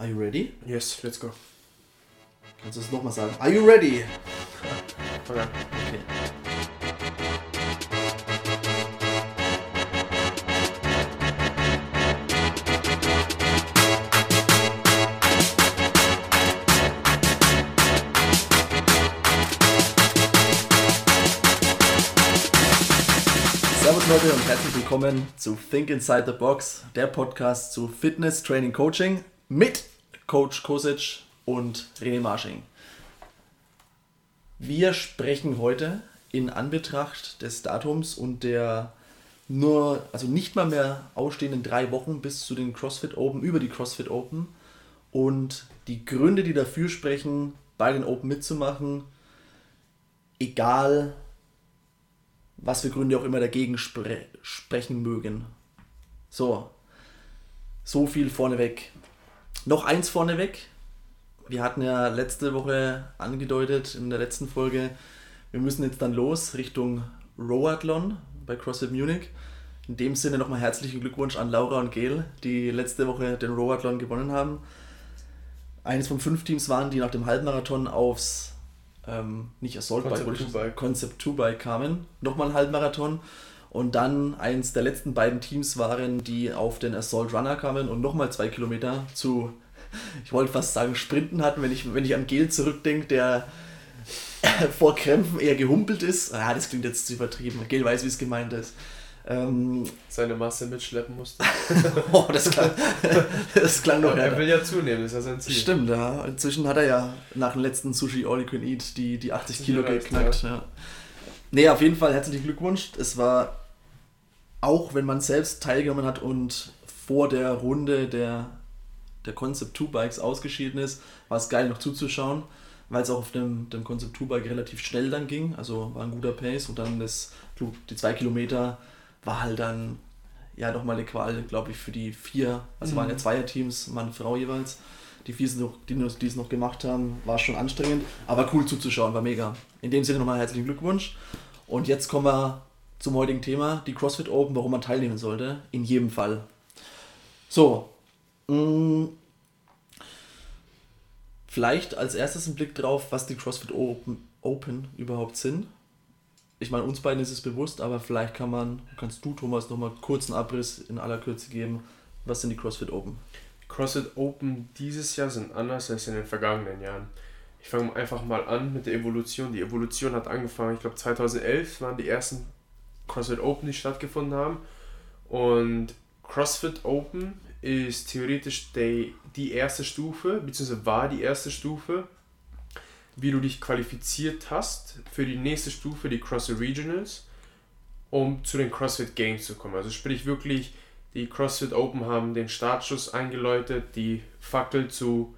Are you ready? Yes, let's go. Kannst du es nochmal sagen? Are you ready? Okay. Okay. Servus Leute und herzlich willkommen zu Think Inside the Box, der Podcast zu Fitness, Training, Coaching mit Coach Kosic und René Marsching. Wir sprechen heute in Anbetracht des Datums und der nur, also nicht mal mehr ausstehenden drei Wochen bis zu den CrossFit Open, über die CrossFit Open und die Gründe, die dafür sprechen, bei den Open mitzumachen, egal was für Gründe auch immer dagegen spre sprechen mögen. So, so viel vorneweg. Noch eins vorneweg. Wir hatten ja letzte Woche angedeutet in der letzten Folge, wir müssen jetzt dann los Richtung Roathlon bei CrossFit Munich. In dem Sinne nochmal herzlichen Glückwunsch an Laura und Gail, die letzte Woche den Roathlon gewonnen haben. Eines von fünf Teams waren, die nach dem Halbmarathon aufs ähm, nicht Assault Concept Bike. Concept 2 Bike kamen. Nochmal ein Halbmarathon. Und dann eins der letzten beiden Teams waren, die auf den Assault Runner kamen und nochmal zwei Kilometer zu, ich wollte fast sagen, Sprinten hatten, wenn ich, wenn ich an Gel zurückdenke, der vor Krämpfen eher gehumpelt ist. Ah, das klingt jetzt zu übertrieben. Gel weiß, wie es gemeint ist. Ähm, Seine Masse mitschleppen musste. oh, das klang, das klang noch er will ja zunehmen, das ist ja sein Ziel. Stimmt, ja. Inzwischen hat er ja nach dem letzten Sushi All You Can Eat die, die 80 80 Kilo geknackt. Ja. Nee, auf jeden Fall herzlichen Glückwunsch. Es war, auch wenn man selbst teilgenommen hat und vor der Runde der, der Concept 2 Bikes ausgeschieden ist, war es geil noch zuzuschauen, weil es auch auf dem, dem Concept 2 Bike relativ schnell dann ging. Also war ein guter Pace und dann das, die zwei Kilometer war halt dann ja nochmal eine Qual, glaube ich, für die vier, also Mhm. waren ja Zweierteams, Mann, Frau jeweils. Die vier, noch, die, die es noch gemacht haben, war schon anstrengend, aber cool zuzuschauen, war mega. In dem Sinne nochmal herzlichen Glückwunsch. Und jetzt kommen wir zum heutigen Thema, die CrossFit Open, warum man teilnehmen sollte. In jedem Fall. So, mh, vielleicht als erstes ein Blick drauf, was die CrossFit Open, Open überhaupt sind. Ich meine, uns beiden ist es bewusst, aber vielleicht kann man, kannst du, Thomas, nochmal kurz einen Abriss in aller Kürze geben. Was sind die CrossFit Open? CrossFit Open dieses Jahr sind anders als in den vergangenen Jahren. Ich fange einfach mal an mit der Evolution. Die Evolution hat angefangen, ich glaube 2011 waren die ersten CrossFit Open, die stattgefunden haben. Und CrossFit Open ist theoretisch die, die erste Stufe, beziehungsweise war die erste Stufe, wie du dich qualifiziert hast für die nächste Stufe, die CrossFit Regionals, um zu den CrossFit Games zu kommen. Also sprich wirklich, die CrossFit Open haben den Startschuss eingeläutet, die Fackel zu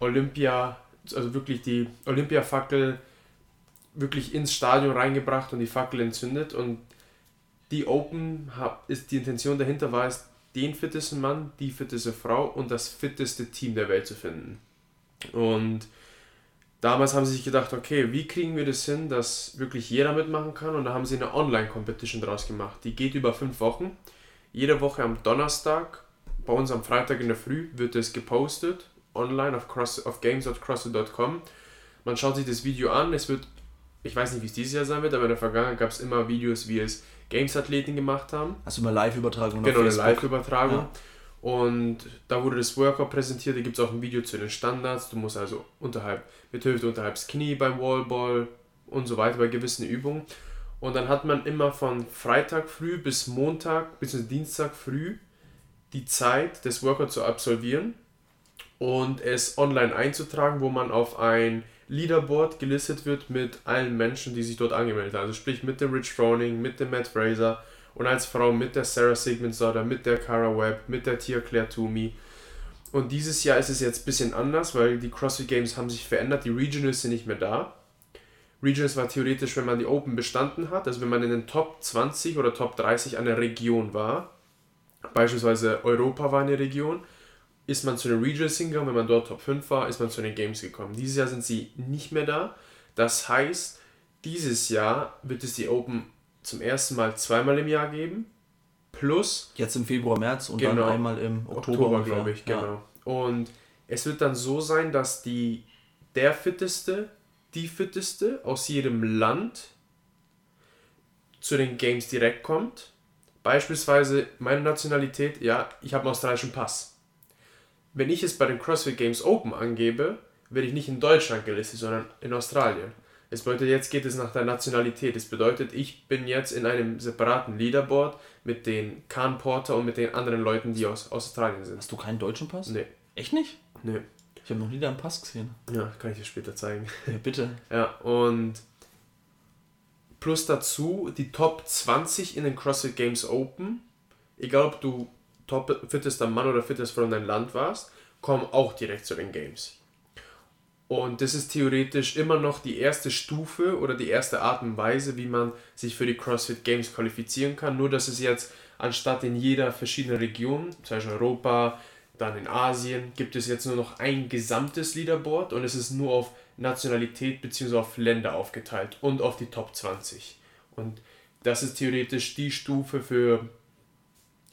Olympia, also wirklich die Olympia-Fackel wirklich ins Stadion reingebracht und die Fackel entzündet und die Open hab- ist die Intention dahinter war es, den fittesten Mann, die fitteste Frau und das fitteste Team der Welt zu finden. Und damals haben sie sich gedacht, okay, wie kriegen wir das hin, dass wirklich jeder mitmachen kann? Und da haben sie eine Online-Competition draus gemacht. Die geht über fünf Wochen. Jede Woche am Donnerstag, bei uns am Freitag in der Früh, wird es gepostet, online auf, cross, auf games.crossfit.com. Man schaut sich das Video an, es wird, ich weiß nicht, wie es dieses Jahr sein wird, aber in der Vergangenheit gab es immer Videos, wie es Games-Athleten gemacht haben. Also immer Live-Übertragung Genau, eine. Live-Übertragung. Ja. Und da wurde das Workout präsentiert, da gibt es auch ein Video zu den Standards. Du musst also unterhalb, mit Hüfte unterhalb das Knie beim Wallball und so weiter bei gewissen Übungen. Und dann hat man immer von Freitag früh bis Montag bis Dienstag früh die Zeit, das Workout zu absolvieren und es online einzutragen, wo man auf ein Leaderboard gelistet wird mit allen Menschen, die sich dort angemeldet haben. Also sprich mit dem Rich Froning, mit dem Matt Fraser und als Frau mit der Sarah Sigmundsdottir, mit der Cara Webb, mit der Tia Claire Toomey. Und dieses Jahr ist es jetzt ein bisschen anders, weil die CrossFit Games haben sich verändert, die Regionals sind nicht mehr da. Regionals war theoretisch, wenn man die Open bestanden hat, also wenn man in den Top 20 oder Top 30 einer Region war, beispielsweise Europa war eine Region, ist man zu den Regionals hingegangen, wenn man dort Top 5 war, ist man zu den Games gekommen. Dieses Jahr sind sie nicht mehr da. Das heißt, dieses Jahr wird es die Open zum ersten Mal zweimal im Jahr geben. Plus Jetzt im Februar, März und Genau. dann einmal im Oktober, Oktober, glaube ich, Ja. genau. Und es wird dann so sein, dass die, der Fitteste, die Fitteste aus jedem Land zu den Games direkt kommt. Beispielsweise meine Nationalität, ja, ich habe einen australischen Pass. Wenn ich es bei den CrossFit Games Open angebe, werde ich nicht in Deutschland gelistet, sondern in Australien. Es bedeutet, jetzt geht es nach der Nationalität. Es bedeutet, ich bin jetzt in einem separaten Leaderboard mit den Khan Porter und mit den anderen Leuten, die aus, Australien sind. Hast du keinen deutschen Pass? Nee. Echt nicht? Nee. Ich habe noch nie deinen Pass gesehen. Ja, kann ich dir später zeigen. Ja, bitte. Ja, und plus dazu die Top 20 in den CrossFit Games Open, egal ob du top fittester Mann oder fittest von deinem Land warst, kommen auch direkt zu den Games. Und das ist theoretisch immer noch die erste Stufe oder die erste Art und Weise, wie man sich für die CrossFit Games qualifizieren kann. Nur, dass es jetzt anstatt in jeder verschiedenen Region, zum Beispiel Europa, dann in Asien, gibt es jetzt nur noch ein gesamtes Leaderboard und es ist nur auf Nationalität bzw. auf Länder aufgeteilt und auf die Top 20. Und das ist theoretisch die Stufe für.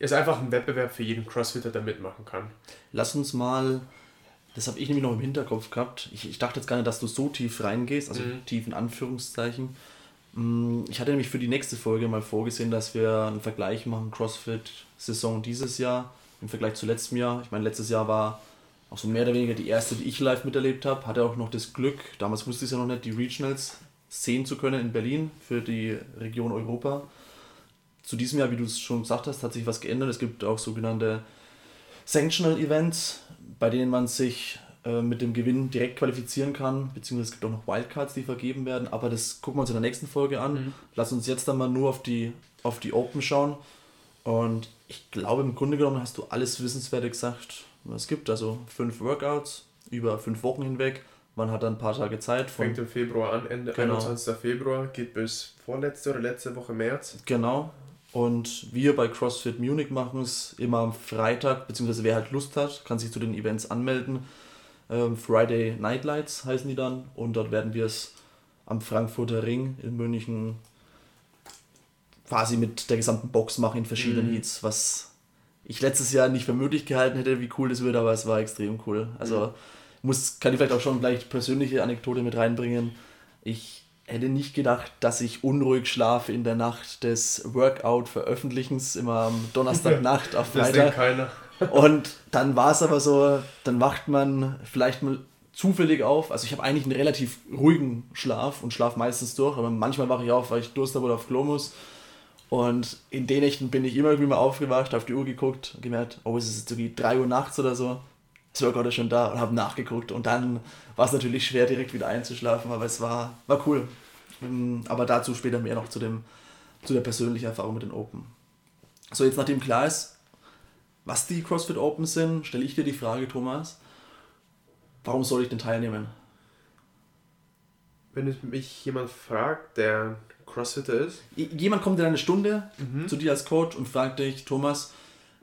Ist einfach ein Wettbewerb für jeden Crossfitter, der mitmachen kann. Lass uns mal das habe ich nämlich noch im Hinterkopf gehabt. Ich, ich dachte jetzt gar nicht, dass du so tief reingehst, also mhm. tief in Anführungszeichen. Mm, ich hatte nämlich für die nächste Folge mal vorgesehen, dass wir einen Vergleich machen, CrossFit-Saison dieses Jahr im Vergleich zu letztem Jahr. Ich meine, letztes Jahr war auch so mehr oder weniger die erste, die ich live miterlebt habe. Hatte auch noch das Glück, damals wusste ich es ja noch nicht, die Regionals sehen zu können in Berlin für die Region Europa. Zu diesem Jahr, wie du es schon gesagt hast, hat sich was geändert. Es gibt auch sogenannte Sanctional Events, bei denen man sich äh, mit dem Gewinn direkt qualifizieren kann, beziehungsweise es gibt auch noch Wildcards, die vergeben werden, aber das gucken wir uns in der nächsten Folge an. Mhm. Lass uns jetzt dann mal nur auf die, auf die Open schauen. Und ich glaube, im Grunde genommen hast du alles Wissenswerte gesagt, was es gibt. Also fünf Workouts über fünf Wochen hinweg. Man hat dann ein paar Tage Zeit. Von, Fängt im Februar an, Ende genau. 21. Februar, geht bis vorletzte oder letzte Woche März. Genau. Und wir bei CrossFit Munich machen es immer am Freitag, beziehungsweise wer halt Lust hat, kann sich zu den Events anmelden. Ähm, Friday Night Lights heißen die dann. Und dort werden wir es am Frankfurter Ring in München quasi mit der gesamten Box machen in verschiedenen mhm. Heats, was ich letztes Jahr nicht für möglich gehalten hätte, wie cool das wird, aber es war extrem cool. Also mhm. muss, kann ich vielleicht auch schon gleich persönliche Anekdote mit reinbringen. Ich hätte nicht gedacht, dass ich unruhig schlafe in der Nacht des Workout-Veröffentlichens, immer am Donnerstagnacht auf Freitag. Das keiner. und dann war es aber so, dann wacht man vielleicht mal zufällig auf. Also ich habe eigentlich einen relativ ruhigen Schlaf und schlafe meistens durch, aber manchmal wache ich auf, weil ich Durst habe oder auf Klo muss. Und in den Nächten bin ich immer irgendwie mal aufgewacht, auf die Uhr geguckt und gemerkt, oh, es ist jetzt irgendwie 3 Uhr nachts oder so. Das Workout ist schon da und habe nachgeguckt. Und dann war es natürlich schwer, direkt wieder einzuschlafen, aber es war, war cool. Ähm, aber dazu später mehr noch zu, dem, zu der persönlichen Erfahrung mit den Open. So, jetzt nachdem klar ist, was die CrossFit Open sind, stelle ich dir die Frage, Thomas, warum soll ich denn teilnehmen? Wenn mich jemand fragt, der Crossfitter ist? Jemand kommt in eine Stunde mhm. zu dir als Coach und fragt dich, Thomas,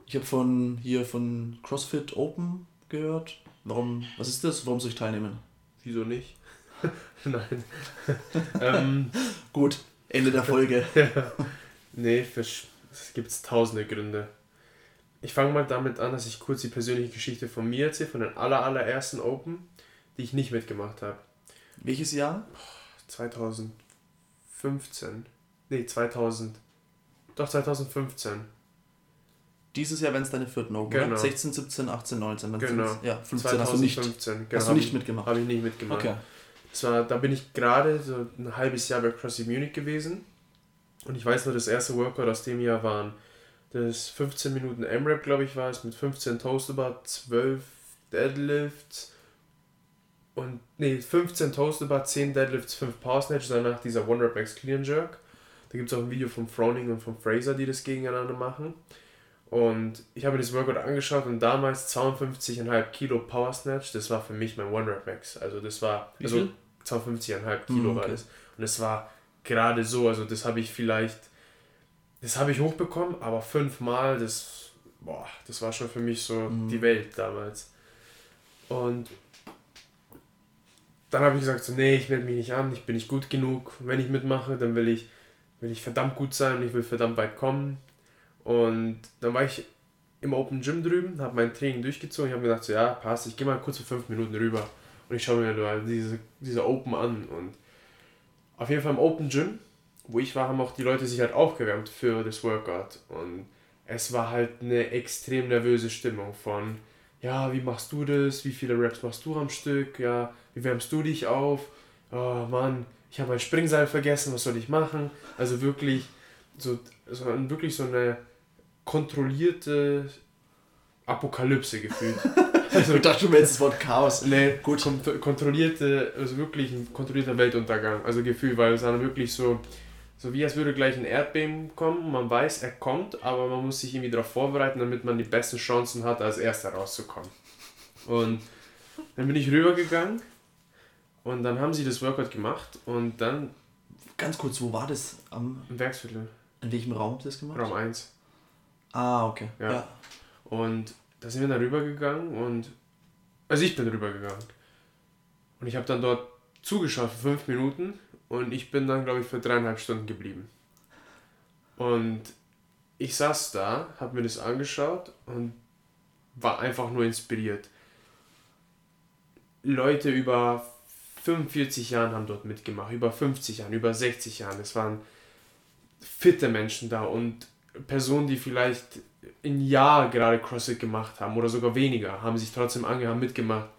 ich habe von hier von CrossFit Open gehört. Warum, was ist das? Warum soll ich teilnehmen? Wieso nicht? Nein. ähm, Gut, Ende der Folge. ja. Nee, es gibt tausende Gründe. Ich fange mal damit an, dass ich kurz die persönliche Geschichte von mir erzähle, von den aller, allerersten Open, die ich nicht mitgemacht habe. Welches Jahr? 2015. Nee, 2000. Doch, 2015. Dieses Jahr, wenn es deine vierten Open, genau. 16, 17, 18, 19. Dann genau. Ja, 15 hast du nicht, genau, hast du nicht mitgemacht. Habe ich nicht mitgemacht. Okay. Das war, da bin ich gerade so ein halbes Jahr bei CrossFit Munich gewesen. Und ich weiß nur, das erste Workout aus dem Jahr waren das 15 Minuten M-Rap, glaube ich, war es, mit 15 Toaster 12 Deadlifts und nee, 15 Toaster 10 Deadlifts, 5 Power Snatches, danach dieser One Rep Max Clean Jerk. Da gibt es auch ein Video von Froning und von Fraser, die das gegeneinander machen. Und ich habe mir das Workout angeschaut und damals 52,5 Kilo Power Snatch, das war für mich mein One Rep Max. Also das war, also 52,5 Kilo mhm, okay. war das. Und es war gerade so, also das habe ich vielleicht, das habe ich hochbekommen, aber fünfmal, das, boah, das war schon für mich so mhm. die Welt damals. Und dann habe ich gesagt, so, nee, ich melde mich nicht an, ich bin nicht gut genug. Wenn ich mitmache, dann will ich, will ich verdammt gut sein und ich will verdammt weit kommen. Und dann war ich im Open Gym drüben, habe mein Training durchgezogen. Ich habe mir gedacht, so, ja, passt, ich gehe mal kurz für fünf Minuten rüber und ich schaue mir diese, diese Open an. Und auf jeden Fall im Open Gym, wo ich war, haben auch die Leute sich halt aufgewärmt für das Workout. Und es war halt eine extrem nervöse Stimmung von, ja, wie machst du das? Wie viele Reps machst du am Stück? Ja, wie wärmst du dich auf? Oh Mann, ich habe mein Springseil vergessen, was soll ich machen? Also wirklich so, so wirklich so eine kontrollierte Apokalypse gefühlt. Also, ich dachte, du willst das Wort Chaos. Nee, gut. Kont kontrollierte, also wirklich ein kontrollierter Weltuntergang. Also Gefühl, weil es dann wirklich so, so wie als würde gleich ein Erdbeben kommen. Man weiß, er kommt, aber man muss sich irgendwie darauf vorbereiten, damit man die besten Chancen hat, als erster rauszukommen. Und dann bin ich rübergegangen und dann haben sie das Workout gemacht und dann. Ganz kurz, wo war das? Am Im Werksviertel. In welchem Raum habt ihr das gemacht? Raum 1. Ah, okay. Ja. ja. Und da sind wir dann rübergegangen und. Also ich bin rübergegangen. Und ich habe dann dort zugeschaut für fünf Minuten und ich bin dann, glaube ich, für dreieinhalb Stunden geblieben. Und ich saß da, habe mir das angeschaut und war einfach nur inspiriert. Leute über 45 Jahren haben dort mitgemacht, über 50 Jahren, über 60 Jahren. Es waren fitte Menschen da und Personen, die vielleicht ein Jahr gerade CrossFit gemacht haben oder sogar weniger, haben sich trotzdem angehauen, mitgemacht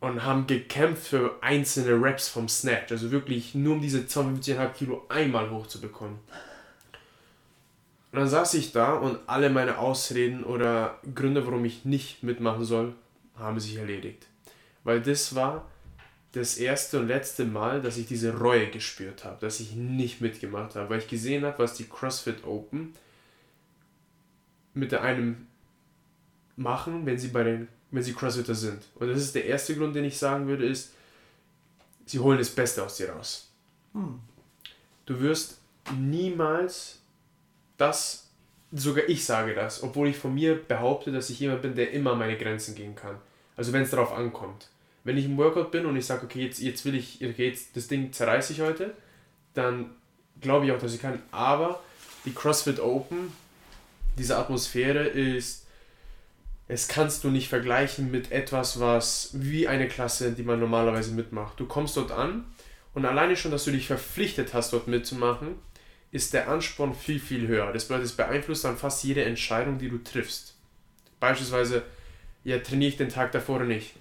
und haben gekämpft für einzelne Reps vom Snatch. Also wirklich nur um diese 52,5 Kilo einmal hochzubekommen. Und dann saß ich da und alle meine Ausreden oder Gründe, warum ich nicht mitmachen soll, haben sich erledigt. Weil das war das erste und letzte Mal, dass ich diese Reue gespürt habe, dass ich nicht mitgemacht habe, weil ich gesehen habe, was die CrossFit Open mit einem machen, wenn sie bei den, wenn sie Crossfitter sind. Und das ist der erste Grund, den ich sagen würde, ist, sie holen das Beste aus dir raus. Hm. Du wirst niemals das, sogar ich sage das, obwohl ich von mir behaupte, dass ich jemand bin, der immer meine Grenzen gehen kann. Also wenn es darauf ankommt wenn ich im Workout bin und ich sage, okay, jetzt, jetzt will ich, okay, jetzt das Ding zerreiße ich heute, dann glaube ich auch, dass ich kann. Aber die CrossFit Open, diese Atmosphäre ist, es kannst du nicht vergleichen mit etwas, was wie eine Klasse, die man normalerweise mitmacht. Du kommst dort an und alleine schon, dass du dich verpflichtet hast, dort mitzumachen, ist der Ansporn viel, viel höher. Das bedeutet, es beeinflusst dann fast jede Entscheidung, die du triffst. Beispielsweise, ja, trainiere ich den Tag davor oder nicht?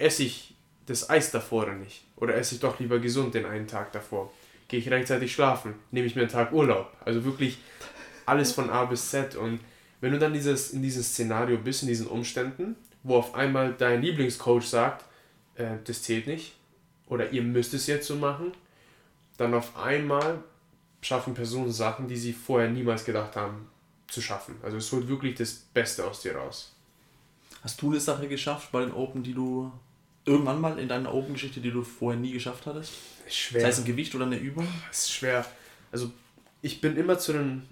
esse ich das Eis davor oder nicht? Oder esse ich doch lieber gesund den einen Tag davor? Gehe ich rechtzeitig schlafen? Nehme ich mir einen Tag Urlaub? Also wirklich alles von A bis Z. Und wenn du dann dieses, in diesem Szenario bist, in diesen Umständen, wo auf einmal dein Lieblingscoach sagt, äh, das zählt nicht, oder ihr müsst es jetzt so machen, dann auf einmal schaffen Personen Sachen, die sie vorher niemals gedacht haben zu schaffen. Also es holt wirklich das Beste aus dir raus. Hast du eine Sache geschafft bei den Open, die du irgendwann mal in deiner Open-Geschichte, die du vorher nie geschafft hattest? Schwer. Sei es ein Gewicht oder eine Übung? Es ist schwer. Also ich bin immer zu den.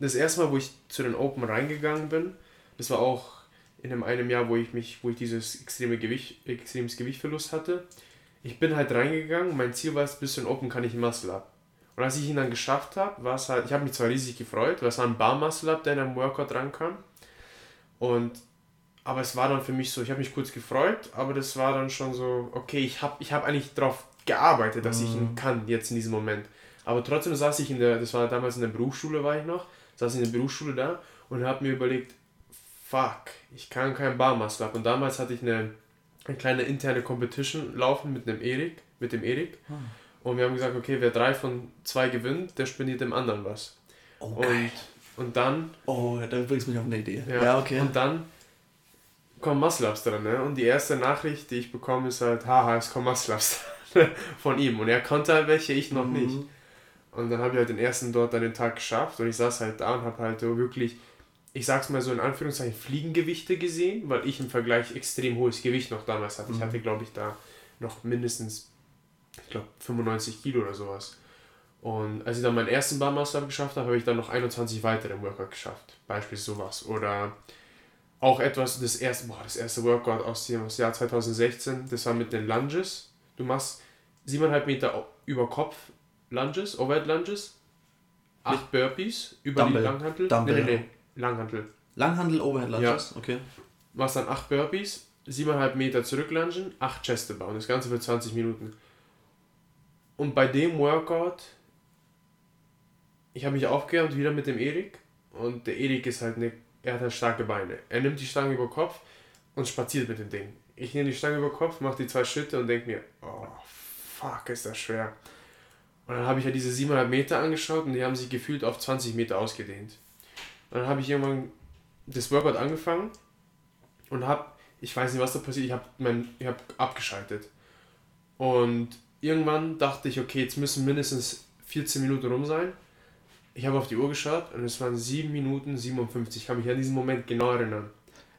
Das erste Mal, wo ich zu den Open reingegangen bin, das war auch in einem, einem Jahr, wo ich mich, wo ich dieses extreme Gewicht, extremes Gewichtverlust hatte. Ich bin halt reingegangen, mein Ziel war es, bis zu den Open kann ich ein Muscle Up. Und als ich ihn dann geschafft habe, war es halt, ich habe mich zwar riesig gefreut, weil es war ein Bar Muscle Up, der in einem Workout rankam. Und aber es war dann für mich so, ich habe mich kurz gefreut, aber das war dann schon so, okay, ich habe ich hab eigentlich darauf gearbeitet, dass mhm. ich ihn kann, jetzt in diesem Moment. Aber trotzdem saß ich in der, das war damals in der Berufsschule, war ich noch, saß ich in der Berufsschule da und habe mir überlegt, fuck, ich kann keinen Barmaster ab. Und damals hatte ich eine, eine kleine interne Competition laufen mit einem Erik, mit dem Erik. Hm. Und wir haben gesagt, okay, wer drei von zwei gewinnt, der spendiert dem anderen was. Oh, und, und dann. Oh, da bringst du mich auf eine Idee. Ja, ja okay. Und dann kommen Muscle-Ups dran, ne? Und die erste Nachricht, die ich bekomme, ist halt, haha, es kommen Muscle-Ups von ihm. Und er konnte halt welche, ich noch mhm. nicht. Und dann habe ich halt den ersten dort an den Tag geschafft und ich saß halt da und habe halt so wirklich, ich sag's mal so in Anführungszeichen, Fliegengewichte gesehen, weil ich im Vergleich extrem hohes Gewicht noch damals hatte. Mhm. Ich hatte, glaube ich, da noch mindestens, ich glaube, 95 Kilo oder sowas. Und als ich dann meinen ersten Barmaster geschafft habe, habe ich dann noch 21 weitere im Workout geschafft. Beispielsweise sowas. Oder auch etwas, das erste, boah, das erste Workout aus dem Jahr 2016, das war mit den Lunges. Du machst 7,5 Meter über Kopf Lunges, Overhead Lunges, 8 Burpees über Dumbbell. die Langhantel. Dumbbell. Nee, nee, nee, Langhantel. Langhandel, Overhead Lunges, ja. okay. Machst dann 8 Burpees, 7,5 Meter zurücklungen, 8 Cheste bauen. Das Ganze für 20 Minuten. Und bei dem Workout, ich habe mich aufgewärmt wieder mit dem Erik. Und der Erik ist halt eine, er hat halt starke Beine. Er nimmt die Stange über Kopf und spaziert mit dem Ding. Ich nehme die Stange über Kopf, mache die zwei Schritte und denke mir, oh fuck, ist das schwer. Und dann habe ich ja diese 700 Meter angeschaut und die haben sich gefühlt auf 20 Meter ausgedehnt. Und dann habe ich irgendwann das Workout angefangen und habe, ich weiß nicht, was da passiert, ich habe hab abgeschaltet. Und irgendwann dachte ich, okay, jetzt müssen mindestens 14 Minuten rum sein. Ich habe auf die Uhr geschaut und es waren 7 Minuten 57. Ich kann mich an diesen Moment genau erinnern.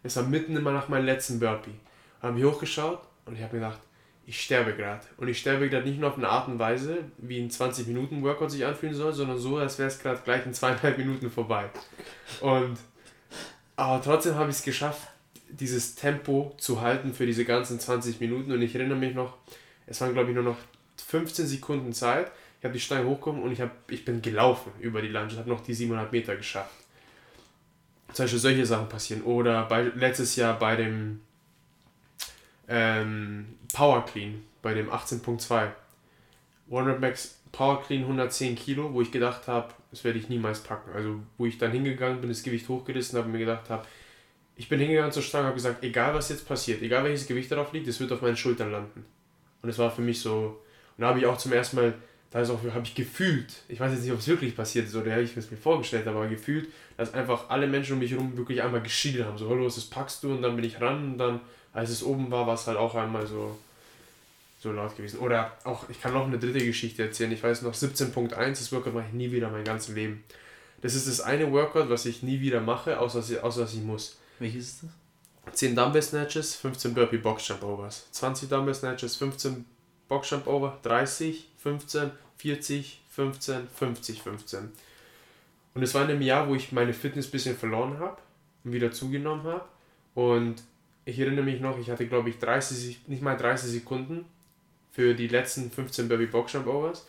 Es war mitten immer nach meinem letzten Burpee. Habe ich hochgeschaut und ich habe mir gedacht, ich sterbe gerade. Und ich sterbe gerade nicht nur auf eine Art und Weise, wie ein 20 Minuten Workout sich anfühlen soll, sondern so, als wäre es gerade gleich in zweieinhalb Minuten vorbei. Und aber trotzdem habe ich es geschafft, dieses Tempo zu halten für diese ganzen 20 Minuten. Und ich erinnere mich noch, es waren glaube ich nur noch 15 Sekunden Zeit. Ich habe die Stange hochgekommen und ich, hab, ich bin gelaufen über die Landschaft, habe noch die 700 Meter geschafft. Zum Beispiel solche Sachen passieren. Oder bei, letztes Jahr bei dem ähm, Power Clean, bei dem 18.2. One Max Power Clean 110 Kilo, wo ich gedacht habe, das werde ich niemals packen. Also wo ich dann hingegangen bin, das Gewicht hochgerissen habe und mir gedacht habe, ich bin hingegangen zur Stange und habe gesagt, egal was jetzt passiert, egal welches Gewicht darauf liegt, es wird auf meinen Schultern landen. Und es war für mich so, und da habe ich auch zum ersten Mal, da habe ich gefühlt, ich weiß jetzt nicht, ob es wirklich passiert ist oder ich es mir vorgestellt habe, aber gefühlt, dass einfach alle Menschen um mich herum wirklich einmal geschieden haben. So, hallo, das packst du und dann bin ich ran und dann als es oben war, war es halt auch einmal so, so laut gewesen. Oder auch, ich kann noch eine dritte Geschichte erzählen. Ich weiß noch, 17.1, das Workout mache ich nie wieder mein ganzes Leben. Das ist das eine Workout, was ich nie wieder mache, außer, außer dass ich muss. Welches ist das? 10 Dumbbell Snatches, 15 Burpee Box Jump Overs. 20 Dumbbell Snatches, 15 Box Jump Over, 30, 15, 40, 15, 50, 15. Und es war in einem Jahr, wo ich meine Fitness ein bisschen verloren habe und wieder zugenommen habe. Und ich erinnere mich noch, ich hatte glaube ich 30, nicht mal 30 Sekunden für die letzten 15 Burpee Box Jump Overs.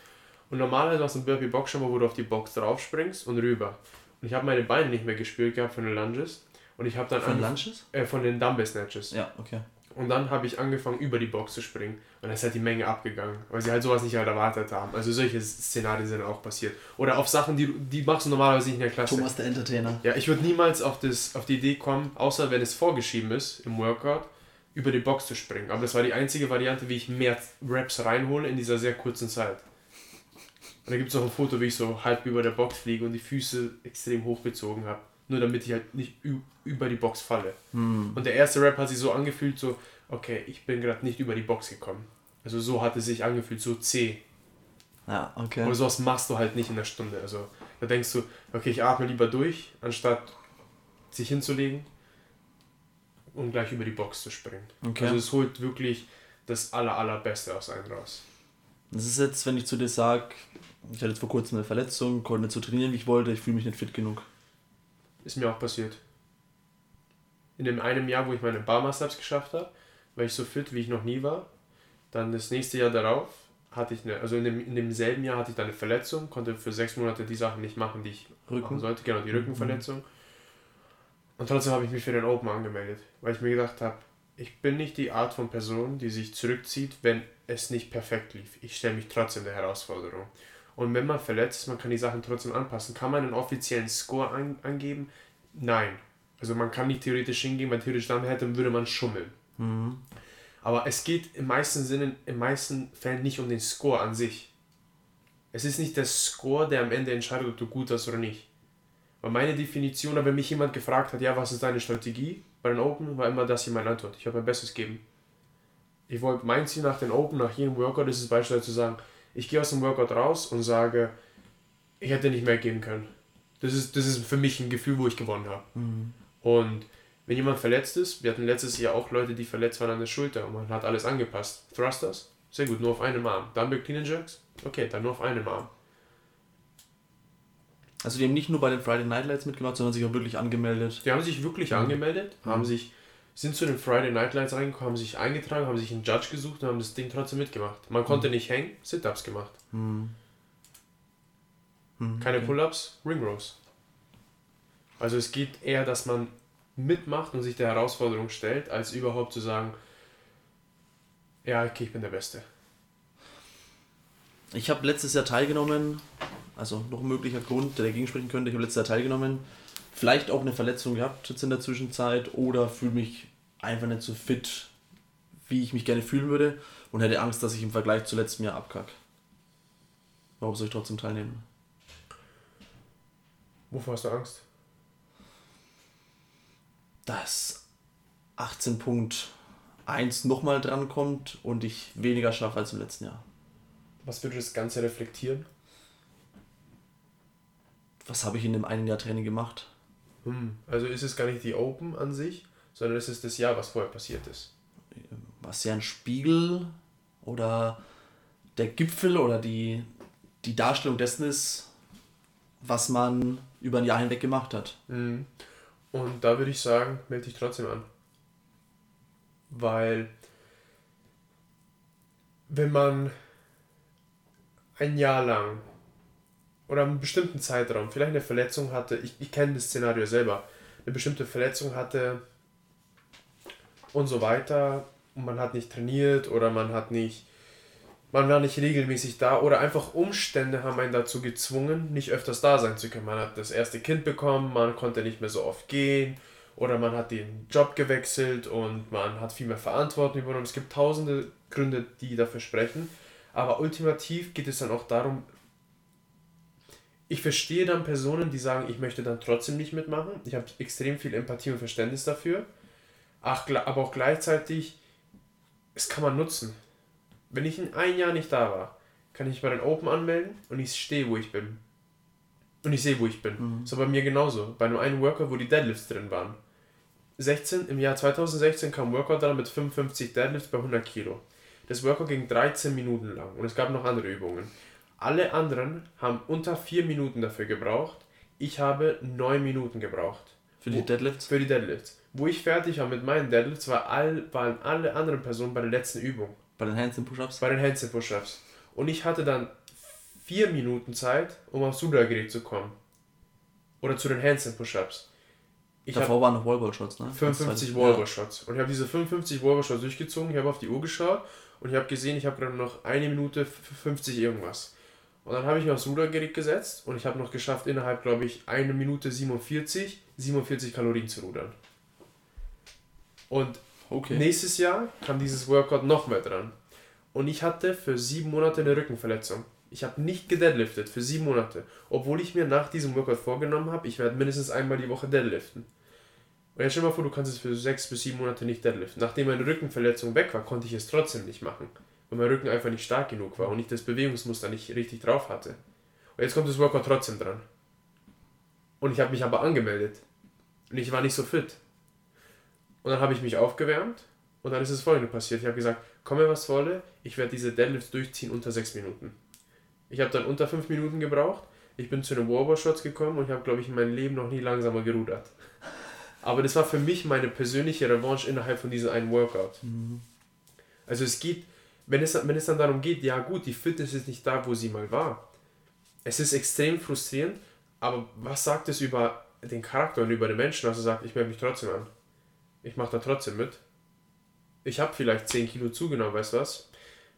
Und normalerweise aus dem Burpee Box Jump, wo du auf die Box drauf springst und rüber. Und ich habe meine Beine nicht mehr gespürt gehabt von den Lunges. Und ich habe dann von Lunges? Äh, von den Dumbbell Snatches. Ja, okay. Und dann habe ich angefangen, über die Box zu springen. Und dann ist halt die Menge abgegangen, weil sie halt sowas nicht halt erwartet haben. Also solche Szenarien sind auch passiert. Oder auf Sachen, die, die machst du normalerweise nicht in der Klasse. Thomas der Entertainer. Ja, ich würde niemals auf, das, auf die Idee kommen, außer wenn es vorgeschrieben ist im Workout, über die Box zu springen. Aber das war die einzige Variante, wie ich mehr Raps reinhole in dieser sehr kurzen Zeit. Und da gibt es noch ein Foto, wie ich so halb über der Box fliege und die Füße extrem hochgezogen habe nur damit ich halt nicht über die Box falle. Hm. Und der erste Rap hat sich so angefühlt, so, okay, ich bin gerade nicht über die Box gekommen. Also so hat es sich angefühlt, so C. Ja, okay. Aber sowas machst du halt nicht in der Stunde. Also da denkst du, okay, ich atme lieber durch, anstatt sich hinzulegen und gleich über die Box zu springen. Okay. Also es holt wirklich das aller, allerbeste aus einem raus. Das ist jetzt, wenn ich zu dir sage, ich hatte jetzt vor kurzem eine Verletzung, konnte nicht so trainieren, wie ich wollte, ich fühle mich nicht fit genug. Ist mir auch passiert. In dem einen Jahr, wo ich meine Barmaster geschafft habe, war ich so fit, wie ich noch nie war. Dann das nächste Jahr darauf hatte ich eine, also in, dem, in demselben Jahr hatte ich dann eine Verletzung, konnte für sechs Monate die Sachen nicht machen, die ich Rücken. machen sollte, genau, die mhm. Rückenverletzung. Und trotzdem habe ich mich für den Open angemeldet, weil ich mir gedacht habe, ich bin nicht die Art von Person, die sich zurückzieht, wenn es nicht perfekt lief. Ich stelle mich trotzdem der Herausforderung. Und wenn man verletzt ist, man kann die Sachen trotzdem anpassen. Kann man einen offiziellen Score an, angeben? Nein. Also man kann nicht theoretisch hingehen, weil theoretisch dann hätte, würde man schummeln. Mhm. Aber es geht im meisten Sinne, in meisten Fällen nicht um den Score an sich. Es ist nicht der Score, der am Ende entscheidet, ob du gut hast oder nicht. Weil meine Definition, wenn mich jemand gefragt hat, ja, was ist deine Strategie bei den Open, war immer das hier meine Antwort. Ich habe mein Bestes gegeben. Ich wollte mein Ziel nach den Open, nach jedem Workout ist es beispielsweise zu sagen, ich gehe aus dem Workout raus und sage, ich hätte nicht mehr geben können. Das ist, das ist für mich ein Gefühl, wo ich gewonnen habe. Mhm. Und wenn jemand verletzt ist, wir hatten letztes Jahr auch Leute, die verletzt waren an der Schulter und man hat alles angepasst. Thrusters, sehr gut, nur auf einem Arm. Dumbbell Clean and Jerks, okay, dann nur auf einem Arm. Also die haben nicht nur bei den Friday Night Lights mitgemacht, sondern sich auch wirklich angemeldet. Die haben sich wirklich mhm. angemeldet, haben mhm. sich sind zu den Friday Night Lights reingekommen, haben sich eingetragen, haben sich einen Judge gesucht und haben das Ding trotzdem mitgemacht. Man konnte mhm. nicht hängen, Sit-Ups gemacht. Mhm. Mhm, Keine okay. Pull-Ups, Ring Rows. Also es geht eher, dass man mitmacht und sich der Herausforderung stellt, als überhaupt zu sagen, ja, okay, ich bin der Beste. Ich habe letztes Jahr teilgenommen, also noch ein möglicher Grund, der dagegen sprechen könnte. Ich habe letztes Jahr teilgenommen, vielleicht auch eine Verletzung gehabt jetzt in der Zwischenzeit oder fühle mich einfach nicht so fit, wie ich mich gerne fühlen würde und hätte Angst, dass ich im Vergleich zu letztem Jahr abkacke. Warum soll ich trotzdem teilnehmen? Wovor hast du Angst? Dass 18.1 nochmal drankommt und ich weniger schaffe als im letzten Jahr. Was würde das Ganze reflektieren? Was habe ich in dem einen Jahr Training gemacht? Hm. Also ist es gar nicht die Open an sich, sondern es ist das Jahr, was vorher passiert ist. Was ja ein Spiegel oder der Gipfel oder die, die Darstellung dessen ist, was man über ein Jahr hinweg gemacht hat. Mhm. Und da würde ich sagen, melde dich trotzdem an. Weil, wenn man ein Jahr lang oder einen bestimmten Zeitraum vielleicht eine Verletzung hatte, ich, ich kenne das Szenario selber, eine bestimmte Verletzung hatte und so weiter und man hat nicht trainiert oder man hat nicht man war nicht regelmäßig da oder einfach Umstände haben einen dazu gezwungen, nicht öfters da sein zu können. Man hat das erste Kind bekommen, man konnte nicht mehr so oft gehen oder man hat den Job gewechselt und man hat viel mehr Verantwortung übernommen. Es gibt tausende Gründe, die dafür sprechen, aber ultimativ geht es dann auch darum, ich verstehe dann Personen, die sagen, ich möchte dann trotzdem nicht mitmachen. Ich habe extrem viel Empathie und Verständnis dafür. Ach, aber auch gleichzeitig, es kann man nutzen wenn ich in ein Jahr nicht da war, kann ich bei den Open anmelden und ich stehe, wo ich bin. Und ich sehe, wo ich bin. Mhm. So bei mir genauso. Bei einem einen Workout, wo die Deadlifts drin waren. 16, Im Jahr 2016 kam ein Workout dran mit 55 Deadlifts bei 100 Kilo. Das Workout ging 13 Minuten lang und es gab noch andere Übungen. Alle anderen haben unter 4 Minuten dafür gebraucht. Ich habe 9 Minuten gebraucht. Für die Deadlifts? Für die Deadlifts. Wo ich fertig war mit meinen Deadlifts, war all, waren alle anderen Personen bei der letzten Übung. Bei den Handstand Push-Ups? Bei den Handstand Push-Ups. Und ich hatte dann vier Minuten Zeit, um aufs Rudergerät zu kommen. Oder zu den Handstand Push-Ups. Davor waren noch Wallball-Shots, ne? 55 Wallball-Shots. Und ich habe diese 55 Wallball-Shots durchgezogen, ich habe auf die Uhr geschaut und ich habe gesehen, ich habe gerade noch eine Minute 50 irgendwas. Und dann habe ich mich aufs Rudergerät gesetzt und ich habe noch geschafft, innerhalb, glaube ich, eine Minute 47, 47 Kalorien zu rudern. Und Okay. Nächstes Jahr kam dieses Workout noch mehr dran. Und ich hatte für sieben Monate eine Rückenverletzung. Ich habe nicht gedeadliftet für sieben Monate, obwohl ich mir nach diesem Workout vorgenommen habe, ich werde mindestens einmal die Woche deadliften. Und jetzt stell dir mal vor, du kannst es für sechs bis sieben Monate nicht deadliften. Nachdem meine Rückenverletzung weg war, konnte ich es trotzdem nicht machen, weil mein Rücken einfach nicht stark genug war und ich das Bewegungsmuster nicht richtig drauf hatte. Und jetzt kommt das Workout trotzdem dran. Und ich habe mich aber angemeldet. Und ich war nicht so fit. Und dann habe ich mich aufgewärmt und dann ist es folgende passiert. Ich habe gesagt, komme was wolle, ich werde diese Deadlifts durchziehen unter 6 Minuten. Ich habe dann unter 5 Minuten gebraucht. Ich bin zu den Warbar-Shots gekommen und ich habe, glaube ich, in meinem Leben noch nie langsamer gerudert. Aber das war für mich meine persönliche Revanche innerhalb von diesem einen Workout. Mhm. Also es geht, wenn es, wenn es dann darum geht, ja gut, die Fitness ist nicht da, wo sie mal war. Es ist extrem frustrierend, aber was sagt es über den Charakter und über den Menschen, dass er sagt, ich melde mich trotzdem an? ich mache da trotzdem mit. Ich habe vielleicht 10 Kilo zugenommen, weißt du was?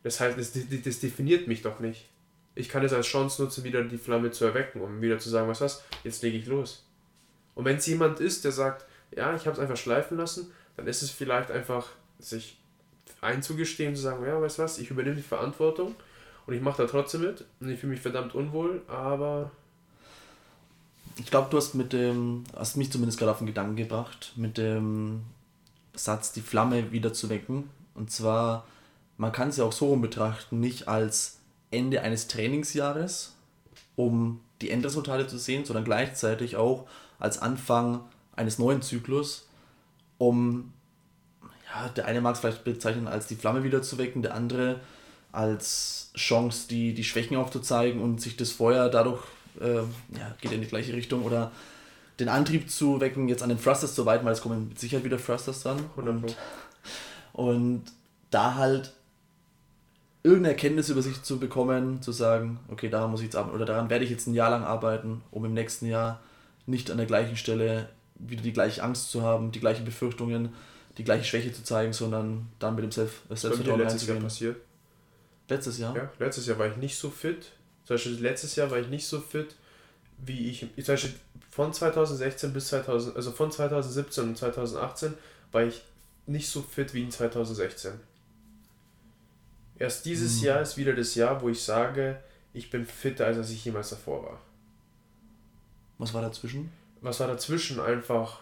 Das heißt, das, das definiert mich doch nicht. Ich kann es als Chance nutzen, wieder die Flamme zu erwecken, um wieder zu sagen, weißt du was, jetzt lege ich los. Und wenn es jemand ist, der sagt, ja, ich habe es einfach schleifen lassen, dann ist es vielleicht einfach, sich einzugestehen, zu sagen, ja, weißt du was, ich übernehme die Verantwortung und ich mache da trotzdem mit und ich fühle mich verdammt unwohl, aber ich glaube, du hast mit dem, hast mich zumindest gerade auf den Gedanken gebracht, mit dem Satz, die Flamme wieder zu wecken. Und zwar, man kann es ja auch so rum betrachten, nicht als Ende eines Trainingsjahres, um die Endresultate zu sehen, sondern gleichzeitig auch als Anfang eines neuen Zyklus, um, ja, der eine mag es vielleicht bezeichnen als die Flamme wieder zu wecken, der andere als Chance, die, die Schwächen aufzuzeigen und sich das Feuer dadurch äh, ja, geht in die gleiche Richtung oder den Antrieb zu wecken, jetzt an den Thrusters zu weiten, weil es kommen mit Sicherheit wieder Thrusters dran. Und, und da halt irgendeine Erkenntnis über sich zu bekommen, zu sagen, okay, daran muss ich jetzt arbeiten oder daran werde ich jetzt ein Jahr lang arbeiten, um im nächsten Jahr nicht an der gleichen Stelle wieder die gleiche Angst zu haben, die gleichen Befürchtungen, die gleiche Schwäche zu zeigen, sondern dann mit dem Self Selbstvertrauen letztes Jahr passiert. Letztes Jahr? Ja, letztes Jahr war ich nicht so fit. Zum Beispiel letztes Jahr war ich nicht so fit, wie ich. Zum Beispiel von 2016 bis 2000, also von 2017 und 2018 war ich nicht so fit wie in 2016. Erst dieses mhm. Jahr ist wieder das Jahr, wo ich sage, ich bin fitter, als ich jemals davor war. Was war dazwischen? Was war dazwischen? Einfach,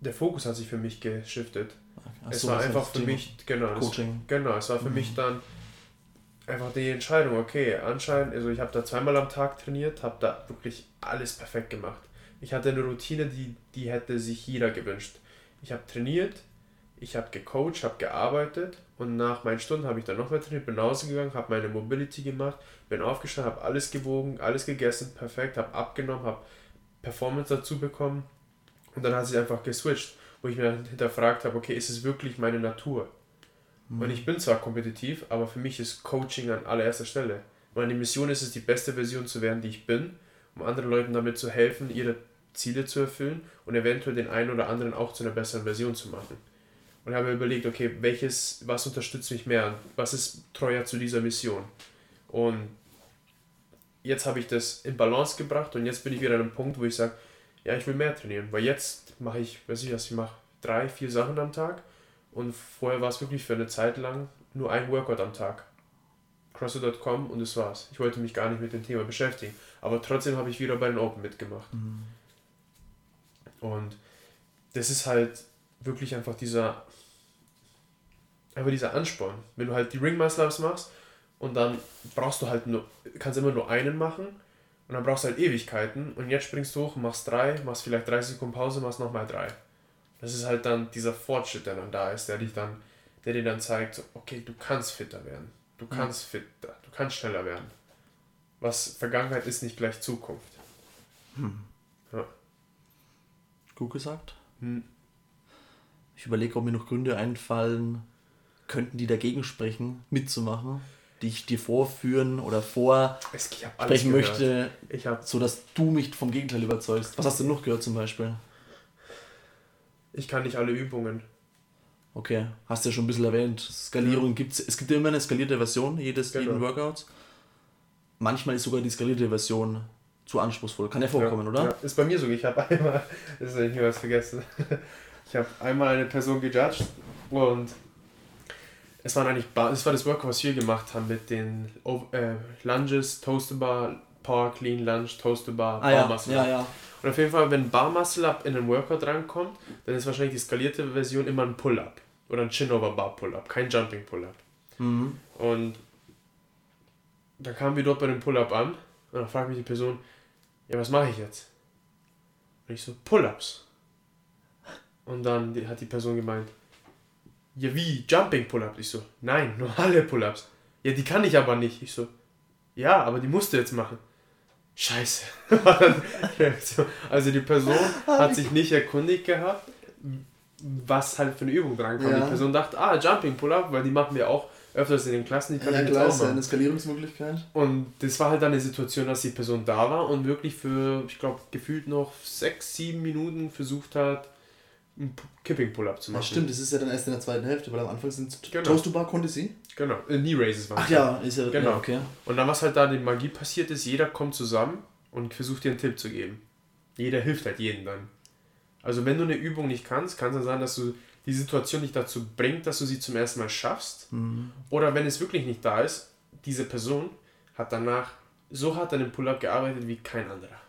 der Fokus hat sich für mich geschiftet. Okay. Es so, war einfach für mich, genau, Coaching. Es, genau, es war für mhm. mich dann einfach die Entscheidung, okay, anscheinend, also ich habe da zweimal am Tag trainiert, habe da wirklich alles perfekt gemacht. Ich hatte eine Routine, die, die hätte sich jeder gewünscht. Ich habe trainiert, ich habe gecoacht, habe gearbeitet und nach meinen Stunden habe ich dann noch mehr trainiert, bin nach Hause gegangen, habe meine Mobility gemacht, bin aufgestanden, habe alles gewogen, alles gegessen, perfekt, habe abgenommen, habe Performance dazu bekommen und dann hat sich einfach geswitcht, wo ich mir hinterfragt habe, okay, ist es wirklich meine Natur? Mhm. Und ich bin zwar kompetitiv, aber für mich ist Coaching an allererster Stelle. Meine Mission ist es, die beste Version zu werden, die ich bin, um anderen Leuten damit zu helfen, ihre Ziele zu erfüllen und eventuell den einen oder anderen auch zu einer besseren Version zu machen. Und habe mir überlegt, okay, welches, was unterstützt mich mehr? Was ist treuer zu dieser Mission? Und jetzt habe ich das in Balance gebracht und jetzt bin ich wieder an einem Punkt, wo ich sage, ja, ich will mehr trainieren, weil jetzt mache ich, weiß ich was, ich mache drei, vier Sachen am Tag und vorher war es wirklich für eine Zeit lang nur ein Workout am Tag. CrossFit.com und das war's. Ich wollte mich gar nicht mit dem Thema beschäftigen. Aber trotzdem habe ich wieder bei den Open mitgemacht. Mhm. Und das ist halt wirklich einfach dieser, einfach dieser Ansporn. Wenn du halt die Ring Muscle Ups machst und dann brauchst du halt nur, kannst immer nur einen machen und dann brauchst du halt Ewigkeiten und jetzt springst du hoch, machst drei, machst vielleicht 30 Sekunden Pause, machst nochmal drei. Das ist halt dann dieser Fortschritt, der dann da ist, der dich dann, der dir dann zeigt, okay, du kannst fitter werden. Du kannst fitter, du kannst schneller werden. Was Vergangenheit ist nicht gleich Zukunft. Hm. Ja. Gut gesagt. Hm. Ich überlege, ob mir noch Gründe einfallen könnten, die dagegen sprechen, mitzumachen, die ich dir vorführen oder vorsprechen möchte, ich hab, so dass du mich vom Gegenteil überzeugst. Was hast du noch gehört zum Beispiel? Ich kann nicht alle Übungen. Okay, hast du ja schon ein bisschen erwähnt. Skalierung ja. gibt es. gibt immer eine skalierte Version jedes genau. jeden Workouts. Manchmal ist sogar die skalierte Version zu anspruchsvoll. Kann ja vorkommen, ja, oder? Ja, ist bei mir so. Ich habe einmal, das ist nicht was vergessen. Ich habe einmal eine Person gejudged und es waren eigentlich, es war das Workout, was wir gemacht haben mit den äh, Lunges, Toaster Bar, Power Clean Lunge, Toaster Bar, ah, Bar Muscle. Ja, ja, ja. Und auf jeden Fall, wenn Bar Muscle Up in den Workout rankommt, dann ist wahrscheinlich die skalierte Version immer ein Pull-Up. Oder ein Chin-Over Bar Pull-Up, kein Jumping Pull-Up. Mhm. Und dann kamen wir dort bei dem Pull-Up an und dann fragt mich die Person, ja, was mache ich jetzt? Und ich so, Pull-Ups. Und dann hat die Person gemeint, ja wie, Jumping Pull-Ups? Ich so, nein, nur alle Pull-Ups. Ja, die kann ich aber nicht. Ich so, ja, aber die musst du jetzt machen. Scheiße. also die Person hat sich nicht erkundigt gehabt, was halt für eine Übung drankommt. Ja. Die Person dachte, ah, Jumping Pull-Up, weil die machen wir auch öfters in den Klassen. Die kann ja, klar, ja eine Skalierungsmöglichkeit. Und das war halt dann eine Situation, dass die Person da war und wirklich für, ich glaube, gefühlt noch sechs, sieben Minuten versucht hat, einen Kipping Pull-Up zu machen. Ja, stimmt, das ist ja dann erst in der zweiten Hälfte, weil am Anfang sind genau. Toast to Bar konnte sie. Genau, äh, Knee Raises waren Ach ja, ist ja, genau. Ja, okay. Und dann, was halt da die Magie passiert ist, jeder kommt zusammen und versucht dir einen Tipp zu geben. Jeder hilft halt jedem dann. Also wenn du eine Übung nicht kannst, kann es dann sein, dass du die Situation nicht dazu bringt, dass du sie zum ersten Mal schaffst. Mhm. Oder wenn es wirklich nicht da ist, diese Person hat danach so hart an dem Pull-Up gearbeitet wie kein anderer.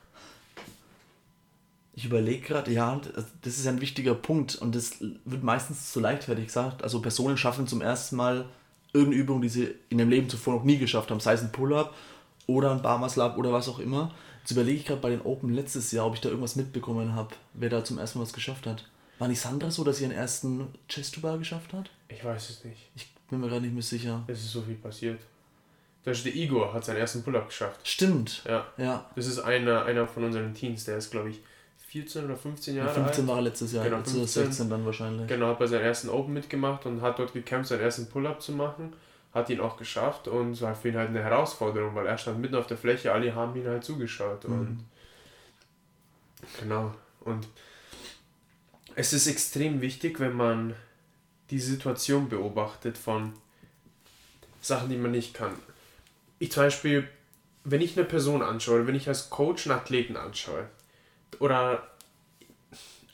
Ich überlege gerade, ja, das ist ein wichtiger Punkt und das wird meistens zu leichtfertig gesagt. Also Personen schaffen zum ersten Mal irgendeine Übung, die sie in ihrem Leben zuvor noch nie geschafft haben, sei es ein Pull-Up oder ein Barmaslab oder was auch immer. Jetzt überlege ich gerade bei den Open letztes Jahr, ob ich da irgendwas mitbekommen habe, wer da zum ersten Mal was geschafft hat. War nicht Sandra so, dass sie ihren ersten Chest-to-Bar geschafft hat? Ich weiß es nicht. Ich bin mir gerade nicht mehr sicher. Es ist so viel passiert. Da der Igor, hat seinen ersten Pull-Up geschafft. Stimmt. Ja. ja. Das ist einer, einer von unseren Teams, der ist, glaube ich, 14 oder 15 Jahre 15 alt. war er letztes Jahr, genau, 15, 16 dann wahrscheinlich. Genau, hat bei seinem ersten Open mitgemacht und hat dort gekämpft, seinen ersten Pull-Up zu machen. Hat ihn auch geschafft und es war für ihn halt eine Herausforderung, weil er stand mitten auf der Fläche, alle haben ihn halt zugeschaut. Mhm. Und genau. Und es ist extrem wichtig, wenn man die Situation beobachtet von Sachen, die man nicht kann. Ich zum Beispiel, wenn ich eine Person anschaue, wenn ich als Coach einen Athleten anschaue, oder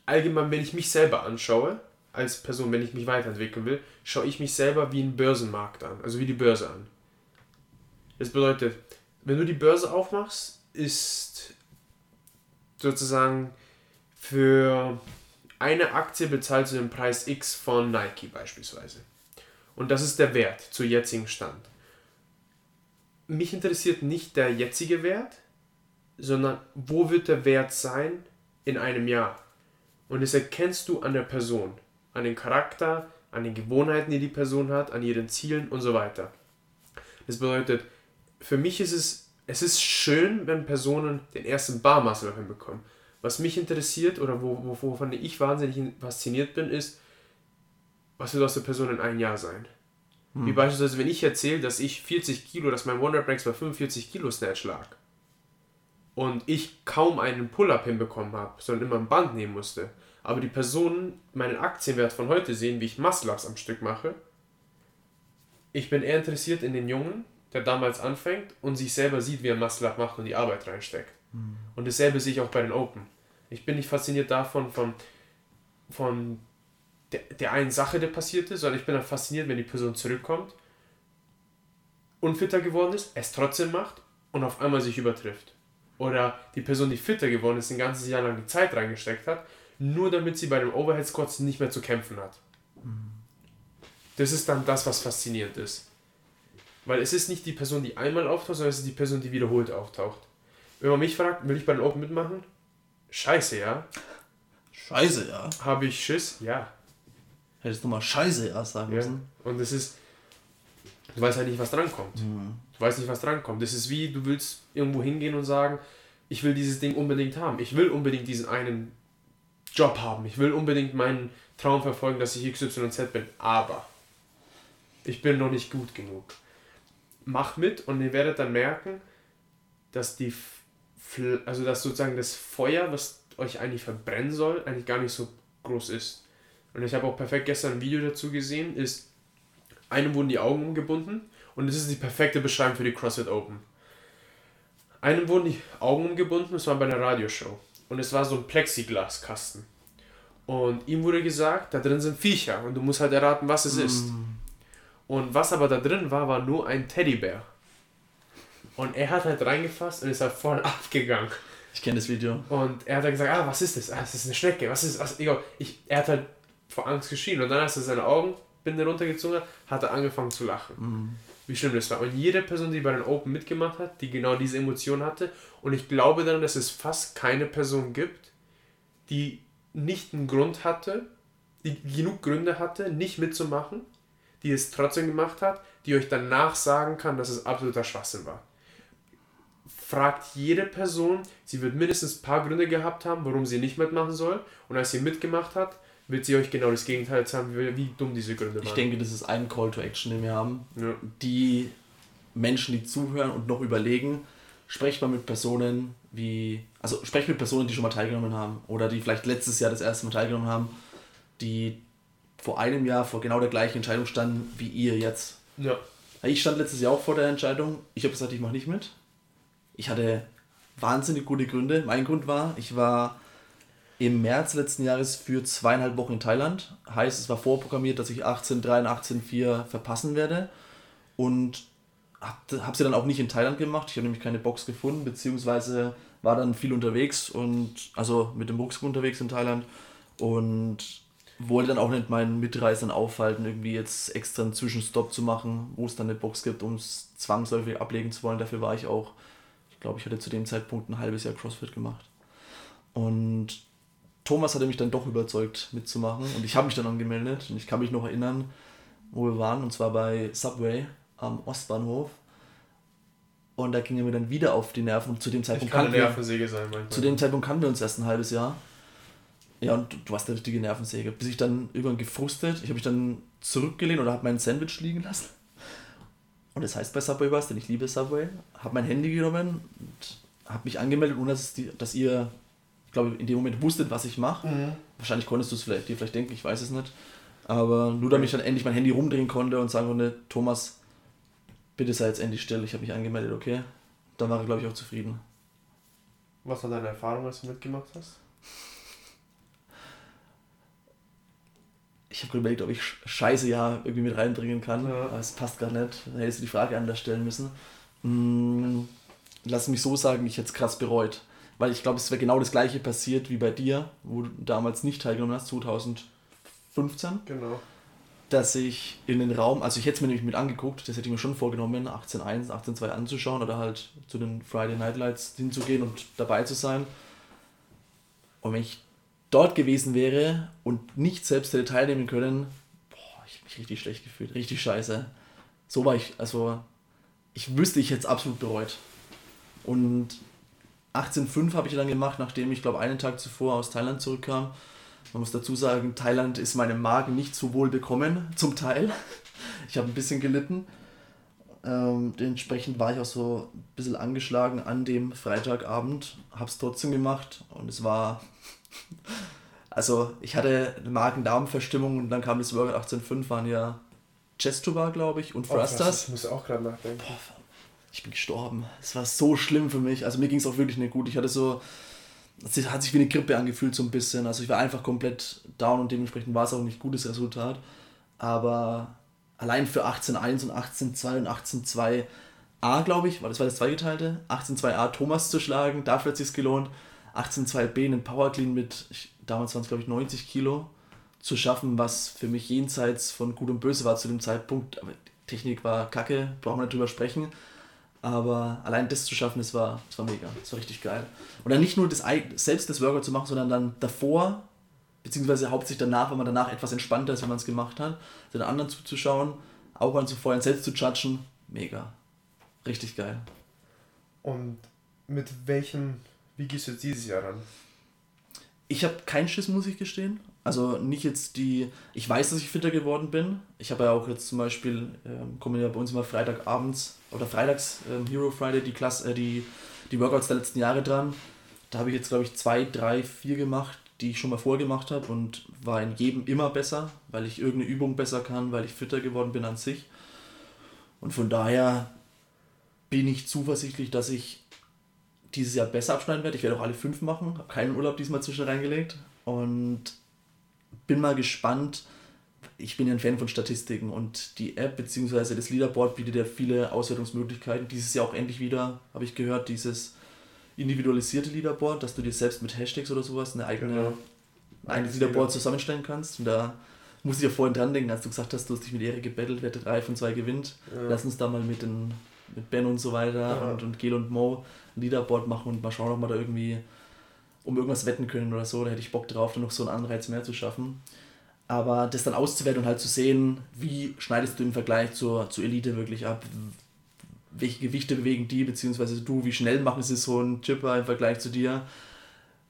allgemein, wenn ich mich selber anschaue, als Person, wenn ich mich weiterentwickeln will, schaue ich mich selber wie ein Börsenmarkt an, also wie die Börse an. Das bedeutet, wenn du die Börse aufmachst, ist sozusagen für eine Aktie bezahlst du den Preis X von Nike beispielsweise. Und das ist der Wert zu jetzigen Stand. Mich interessiert nicht der jetzige Wert, sondern wo wird der Wert sein in einem Jahr. Und das erkennst du an der Person, an dem Charakter, an den Gewohnheiten, die die Person hat, an ihren Zielen und so weiter. Das bedeutet, für mich ist es, es ist schön, wenn Personen den ersten Barmuscle hinbekommen. Was mich interessiert oder wo, wovon ich wahnsinnig fasziniert bin, ist, was wird aus der Person in einem Jahr sein? Hm. Wie beispielsweise, wenn ich erzähle, dass ich 40 Kilo, dass mein Wonder Breaks bei 45 Kilo Snatch lag und ich kaum einen Pull-Up hinbekommen habe, sondern immer ein Band nehmen musste, aber die Personen meinen Aktienwert von heute sehen, wie ich Muscle-Ups am Stück mache, ich bin eher interessiert in den Jungen, der damals anfängt und sich selber sieht, wie er Muscle-Up macht und die Arbeit reinsteckt. Mhm. Und dasselbe sehe ich auch bei den Open. Ich bin nicht fasziniert davon, von, von der, der einen Sache, der passiert ist, sondern ich bin dann fasziniert, wenn die Person zurückkommt, unfitter geworden ist, es trotzdem macht und auf einmal sich übertrifft. Oder die Person, die fitter geworden ist, ein ganzes Jahr lang die Zeit reingesteckt hat, nur damit sie bei dem Overhead Squats nicht mehr zu kämpfen hat. Das ist dann das, was faszinierend ist. Weil es ist nicht die Person, die einmal auftaucht, sondern es ist die Person, die wiederholt auftaucht. Wenn man mich fragt, will ich bei den Open mitmachen? Scheiße, ja. Scheiße, ja. Habe ich Schiss? Ja. Hättest du mal Scheiße erst sagen ja. müssen. Und es ist. Du weißt halt nicht, was drankommt. Mhm. Du weißt nicht, was drankommt. Das ist wie, du willst irgendwo hingehen und sagen, ich will dieses Ding unbedingt haben. Ich will unbedingt diesen einen Job haben. Ich will unbedingt meinen Traum verfolgen, dass ich XYZ bin. Aber ich bin noch nicht gut genug. Mach mit und ihr werdet dann merken, dass die also dass sozusagen das Feuer, was euch eigentlich verbrennen soll, eigentlich gar nicht so groß ist. Und ich habe auch perfekt gestern ein Video dazu gesehen, ist, einem wurden die Augen umgebunden und das ist die perfekte Beschreibung für die CrossFit Open. Einem wurden die Augen umgebunden, das war bei einer Radioshow. Und es war so ein Plexiglaskasten. Und ihm wurde gesagt, da drin sind Viecher und du musst halt erraten, was es mm. ist. Und was aber da drin war, war nur ein Teddybär. Und er hat halt reingefasst und ist halt voll abgegangen. Ich kenne das Video. Und er hat dann gesagt, ah, was ist das? Ah, das ist eine Schnecke. Was ist das? Ich, er hat halt vor Angst geschrien. Und dann, als er seine Augenbinde runtergezogen hat, hat er angefangen zu lachen. Mhm. Wie schlimm das war. Und jede Person, die bei den Open mitgemacht hat, die genau diese Emotion hatte. Und ich glaube dann, dass es fast keine Person gibt, die nicht einen Grund hatte, die genug Gründe hatte, nicht mitzumachen, die es trotzdem gemacht hat, die euch danach sagen kann, dass es absoluter Schwachsinn war fragt jede Person, sie wird mindestens ein paar Gründe gehabt haben, warum sie nicht mitmachen soll. Und als sie mitgemacht hat, wird sie euch genau das Gegenteil sagen, wie, wie dumm diese Gründe waren. Ich denke, das ist ein Call to Action, den wir haben. Ja. Die Menschen, die zuhören und noch überlegen, sprecht mal mit Personen wie, also sprecht mit Personen, die schon mal teilgenommen haben oder die vielleicht letztes Jahr das erste Mal teilgenommen haben, die vor einem Jahr vor genau der gleichen Entscheidung standen wie ihr jetzt. Ja. Ich stand letztes Jahr auch vor der Entscheidung. Ich habe gesagt, ich mache nicht mit. Ich hatte wahnsinnig gute Gründe. Mein Grund war, ich war im März letzten Jahres für zweieinhalb Wochen in Thailand. Heißt, es war vorprogrammiert, dass ich 18.3 und 18.4 verpassen werde. Und habe hab sie dann auch nicht in Thailand gemacht. Ich habe nämlich keine Box gefunden, beziehungsweise war dann viel unterwegs und also mit dem Rucksack unterwegs in Thailand und wollte dann auch nicht meinen Mitreisern aufhalten, irgendwie jetzt extra einen Zwischenstopp zu machen, wo es dann eine Box gibt, um es zwangsläufig ablegen zu wollen. Dafür war ich auch glaube, ich hatte zu dem Zeitpunkt ein halbes Jahr CrossFit gemacht. Und Thomas hatte mich dann doch überzeugt mitzumachen und ich habe mich dann angemeldet und ich kann mich noch erinnern, wo wir waren und zwar bei Subway am Ostbahnhof. Und da ging er mir dann wieder auf die Nerven und zu dem Zeitpunkt kann eine Nervensäge sein. Zu dem Zeitpunkt kannten wir uns erst ein halbes Jahr. Ja, und du, warst eine richtige Nervensäge. Bis ich dann irgendwann gefrustet, ich habe mich dann zurückgelehnt oder habe mein Sandwich liegen lassen und das heißt bei Subway was, denn ich liebe Subway. Habe mein Handy genommen und habe mich angemeldet, ohne dass, die, dass ihr glaube, in dem Moment wusstet, was ich mache. Mhm. Wahrscheinlich konntest du es vielleicht, dir vielleicht denken, ich weiß es nicht. Aber nur damit ich dann endlich mein Handy rumdrehen konnte und sagen konnte, Thomas, bitte sei jetzt endlich still, ich habe mich angemeldet, okay? Dann war er, glaube ich, auch zufrieden. Was war deine Erfahrung, als du mitgemacht hast? Ich habe überlegt, ob ich Scheiße ja irgendwie mit reinbringen kann, ja. aber es passt gar nicht. Da hättest du die Frage anders stellen müssen. Hm, lass mich so sagen, ich hätte es krass bereut. Weil ich glaube, es wäre genau das gleiche passiert wie bei dir, wo du damals nicht teilgenommen hast, 2015. Genau. Dass ich in den Raum, also ich hätte es mir nämlich mit angeguckt, das hätte ich mir schon vorgenommen, 18.1, 18.2 anzuschauen oder halt zu den Friday Night Lights hinzugehen und dabei zu sein. Und wenn ich dort gewesen wäre und nicht selbst hätte teilnehmen können, boah, ich hätte mich richtig schlecht gefühlt, richtig scheiße. So war ich, also ich wüsste, ich hätte es absolut bereut. Und 18,5 habe ich dann gemacht, nachdem ich glaube einen Tag zuvor aus Thailand zurückkam. Man muss dazu sagen, Thailand ist meinem Magen nicht so wohl bekommen, zum Teil. Ich habe ein bisschen gelitten. Ähm, dementsprechend war ich auch so ein bisschen angeschlagen an dem Freitagabend, habe es trotzdem gemacht und es war. Also, ich hatte eine Magen-Darm-Verstimmung und dann kam das Workout 18.5, waren ja Chestuba, glaube ich, und Thrusters. Oh, ich muss auch gerade nachdenken. Boah, ich bin gestorben. Es war so schlimm für mich. Also mir ging es auch wirklich nicht gut. Ich hatte so, es hat sich wie eine Grippe angefühlt so ein bisschen. Also ich war einfach komplett down und dementsprechend war es auch nicht gutes Resultat. Aber allein für 18.1 und 18.2 und 18.2a, glaube ich, war das war das zweigeteilte, 18.2a Thomas zu schlagen, dafür hat es gelohnt. 18.2b einen Power Clean mit, damals waren es glaube ich 90 Kilo, zu schaffen, was für mich jenseits von Gut und Böse war zu dem Zeitpunkt. Aber Technik war kacke, brauchen wir nicht drüber sprechen. Aber allein das zu schaffen, das war, das war mega. Das war richtig geil. Und dann nicht nur das, selbst das Workout zu machen, sondern dann davor, beziehungsweise hauptsächlich danach, wenn man danach etwas entspannter ist, wenn man es gemacht hat, den anderen zuzuschauen, auch anzufeuern, selbst zu judgen, mega. Richtig geil. Und mit welchem, wie gehst du jetzt dieses Jahr ran? Ich habe keinen Schiss, muss ich gestehen. Also nicht jetzt die, ich weiß, dass ich fitter geworden bin. Ich habe ja auch jetzt zum Beispiel, ähm, kommen ja bei uns immer Freitagabends oder freitags ähm, Hero Friday die, Klasse, äh, die, die Workouts der letzten Jahre dran. Da habe ich jetzt, glaube ich, zwei, drei, vier gemacht, die ich schon mal vorgemacht habe und war in jedem immer besser, weil ich irgendeine Übung besser kann, weil ich fitter geworden bin an sich. Und von daher bin ich zuversichtlich, dass ich dieses Jahr besser abschneiden werde. Ich werde auch alle fünf machen, habe keinen Urlaub diesmal zwischen reingelegt und bin mal gespannt. Ich bin ja ein Fan von Statistiken und die App bzw. das Leaderboard bietet ja viele Auswertungsmöglichkeiten. Dieses Jahr auch endlich wieder, habe ich gehört, dieses individualisierte Leaderboard, dass du dir selbst mit Hashtags oder sowas eine eigene, genau. ein Leaderboard zusammenstellen kannst. Und da muss ich ja vorhin dran denken, als du gesagt hast, du hast dich mit Erik gebettelt, wer drei von zwei gewinnt. Ja. Lass uns da mal mit, den, mit Ben und so weiter ja. und, und Gel und Mo ein Leaderboard machen und mal schauen, ob wir da irgendwie um irgendwas wetten können oder so. Da hätte ich Bock drauf, dann noch so einen Anreiz mehr zu schaffen. Aber das dann auszuwerten und halt zu sehen, wie schneidest du im Vergleich zur, zur Elite wirklich ab, welche Gewichte bewegen die, beziehungsweise du, wie schnell machen sie so ein Chipper im Vergleich zu dir,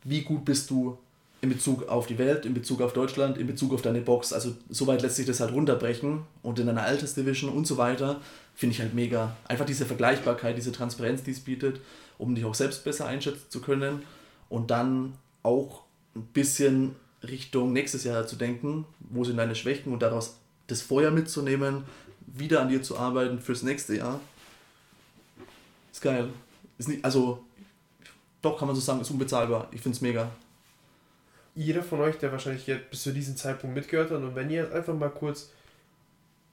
wie gut bist du in Bezug auf die Welt, in Bezug auf Deutschland, in Bezug auf deine Box. Also soweit lässt sich das halt runterbrechen und in einer Altersdivision und so weiter, finde ich halt mega. Einfach diese Vergleichbarkeit, diese Transparenz, die es bietet, um dich auch selbst besser einschätzen zu können und dann auch ein bisschen Richtung nächstes Jahr zu denken, wo sind deine Schwächen und daraus das Feuer mitzunehmen, wieder an dir zu arbeiten fürs nächste Jahr. Ist geil. Ist nicht, also, doch kann man so sagen, ist unbezahlbar. Ich finde es mega. Jeder von euch, der wahrscheinlich jetzt bis zu diesem Zeitpunkt mitgehört hat, und wenn ihr einfach mal kurz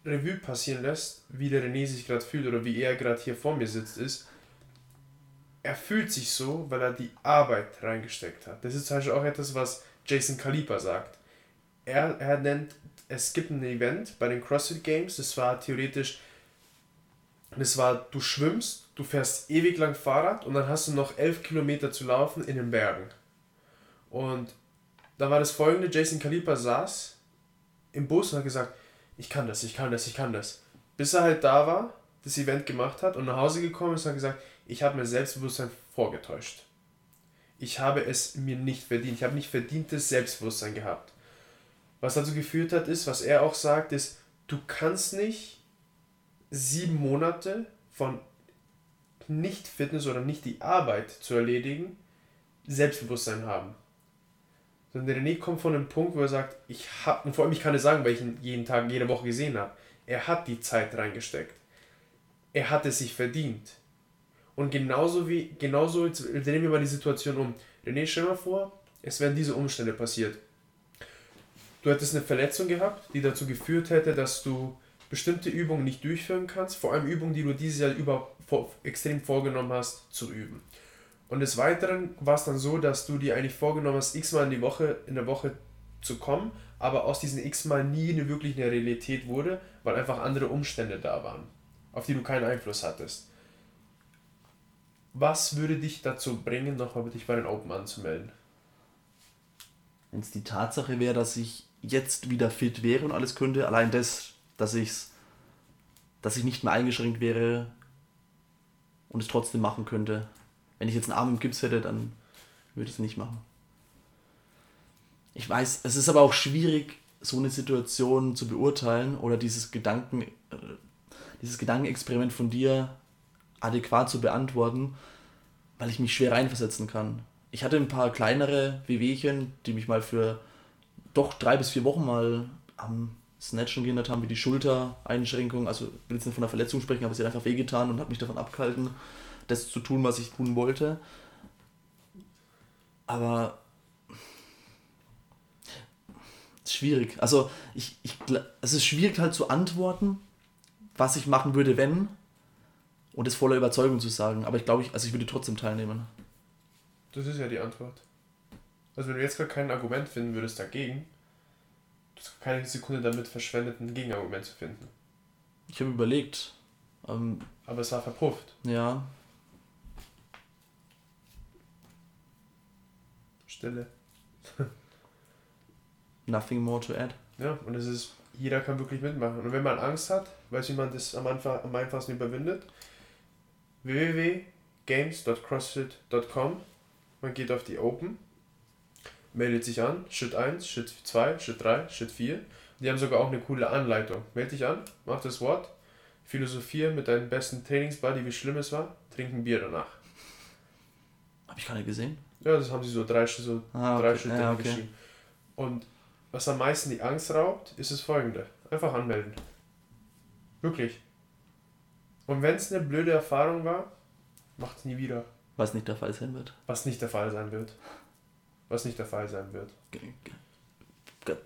Revue passieren lässt, wie der René sich gerade fühlt oder wie er gerade hier vor mir sitzt, ist, er fühlt sich so, weil er die Arbeit reingesteckt hat. Das ist zum Beispiel auch etwas, was Jason Kalipa sagt. Er, er nennt, es gibt ein Event bei den CrossFit Games, das war theoretisch, das war, du schwimmst, du fährst ewig lang Fahrrad und dann hast du noch elf Kilometer zu laufen in den Bergen. Und da war das folgende, Jason Kalipa saß im Bus und hat gesagt, ich kann das, ich kann das, ich kann das. Bis er halt da war, das Event gemacht hat und nach Hause gekommen ist und hat gesagt, ich habe mir Selbstbewusstsein vorgetäuscht. Ich habe es mir nicht verdient. Ich habe nicht verdientes Selbstbewusstsein gehabt. Was dazu geführt hat, ist, was er auch sagt, ist, du kannst nicht sieben Monate von nicht Fitness oder nicht die Arbeit zu erledigen, Selbstbewusstsein haben. Sondern René kommt von einem Punkt, wo er sagt, ich habe, und vor allem ich kann es sagen, weil ich ihn jeden Tag, jede Woche gesehen habe, er hat die Zeit reingesteckt. Er hat es sich verdient. Und genauso wie, genauso, jetzt drehen wir mal die Situation um. René, stell mal vor, es wären diese Umstände passiert. Du hättest eine Verletzung gehabt, die dazu geführt hätte, dass du bestimmte Übungen nicht durchführen kannst, vor allem Übungen, die du dieses Jahr über vor, extrem vorgenommen hast, zu üben. Und des Weiteren war es dann so, dass du dir eigentlich vorgenommen hast, x-mal in in der Woche zu kommen, aber aus diesen x-mal nie eine wirklich eine Realität wurde, weil einfach andere Umstände da waren, auf die du keinen Einfluss hattest. Was würde dich dazu bringen, nochmal dich bei den Open anzumelden? Wenn es die Tatsache wäre, dass ich jetzt wieder fit wäre und alles könnte, allein das, dass ich's, dass ich nicht mehr eingeschränkt wäre und es trotzdem machen könnte. Wenn ich jetzt einen Arm im Gips hätte, dann würde ich es nicht machen. Ich weiß, es ist aber auch schwierig, so eine Situation zu beurteilen oder dieses Gedanken, äh, dieses Gedankenexperiment von dir adäquat zu beantworten, weil ich mich schwer reinversetzen kann. Ich hatte ein paar kleinere Wehwehchen, die mich mal für doch drei bis vier Wochen mal am Snatchen gehindert haben, wie die Schultereinschränkung. Also ich will jetzt nicht von einer Verletzung sprechen, aber sie hat einfach wehgetan und hat mich davon abgehalten, das zu tun, was ich tun wollte. Aber schwierig. Also ich, ich, es ist schwierig halt zu antworten, was ich machen würde, wenn und es voller Überzeugung zu sagen. Aber ich glaube, ich, also ich würde trotzdem teilnehmen. Das ist ja die Antwort. Also wenn du jetzt gar kein Argument finden würdest dagegen, du hast keine Sekunde damit verschwendet, ein Gegenargument zu finden. Ich habe überlegt. Ähm, Aber es war verpufft. Ja. Stille. Nothing more to add. Ja, und es ist, jeder kann wirklich mitmachen. Und wenn man Angst hat, weiß wie man das am, Anfang, am einfachsten überwindet, www.games.crossfit.com man geht auf die Open, meldet sich an, Schritt 1, Schritt 2, Schritt 3, Schritt 4. Die haben sogar auch eine coole Anleitung. Meld dich an, mach das Wort, philosophier mit deinem besten Trainingsbuddy, wie schlimm es war, trink ein Bier danach. Habe ich keine gesehen? Ja, das haben sie so drei, so ah, okay. drei Schritte ja, okay. geschrieben. Und was am meisten die Angst raubt, ist das folgende. Einfach anmelden. Wirklich. Und wenn es eine blöde Erfahrung war, macht es nie wieder. Was nicht der Fall sein wird. Was nicht der Fall sein wird. Was nicht der Fall sein wird.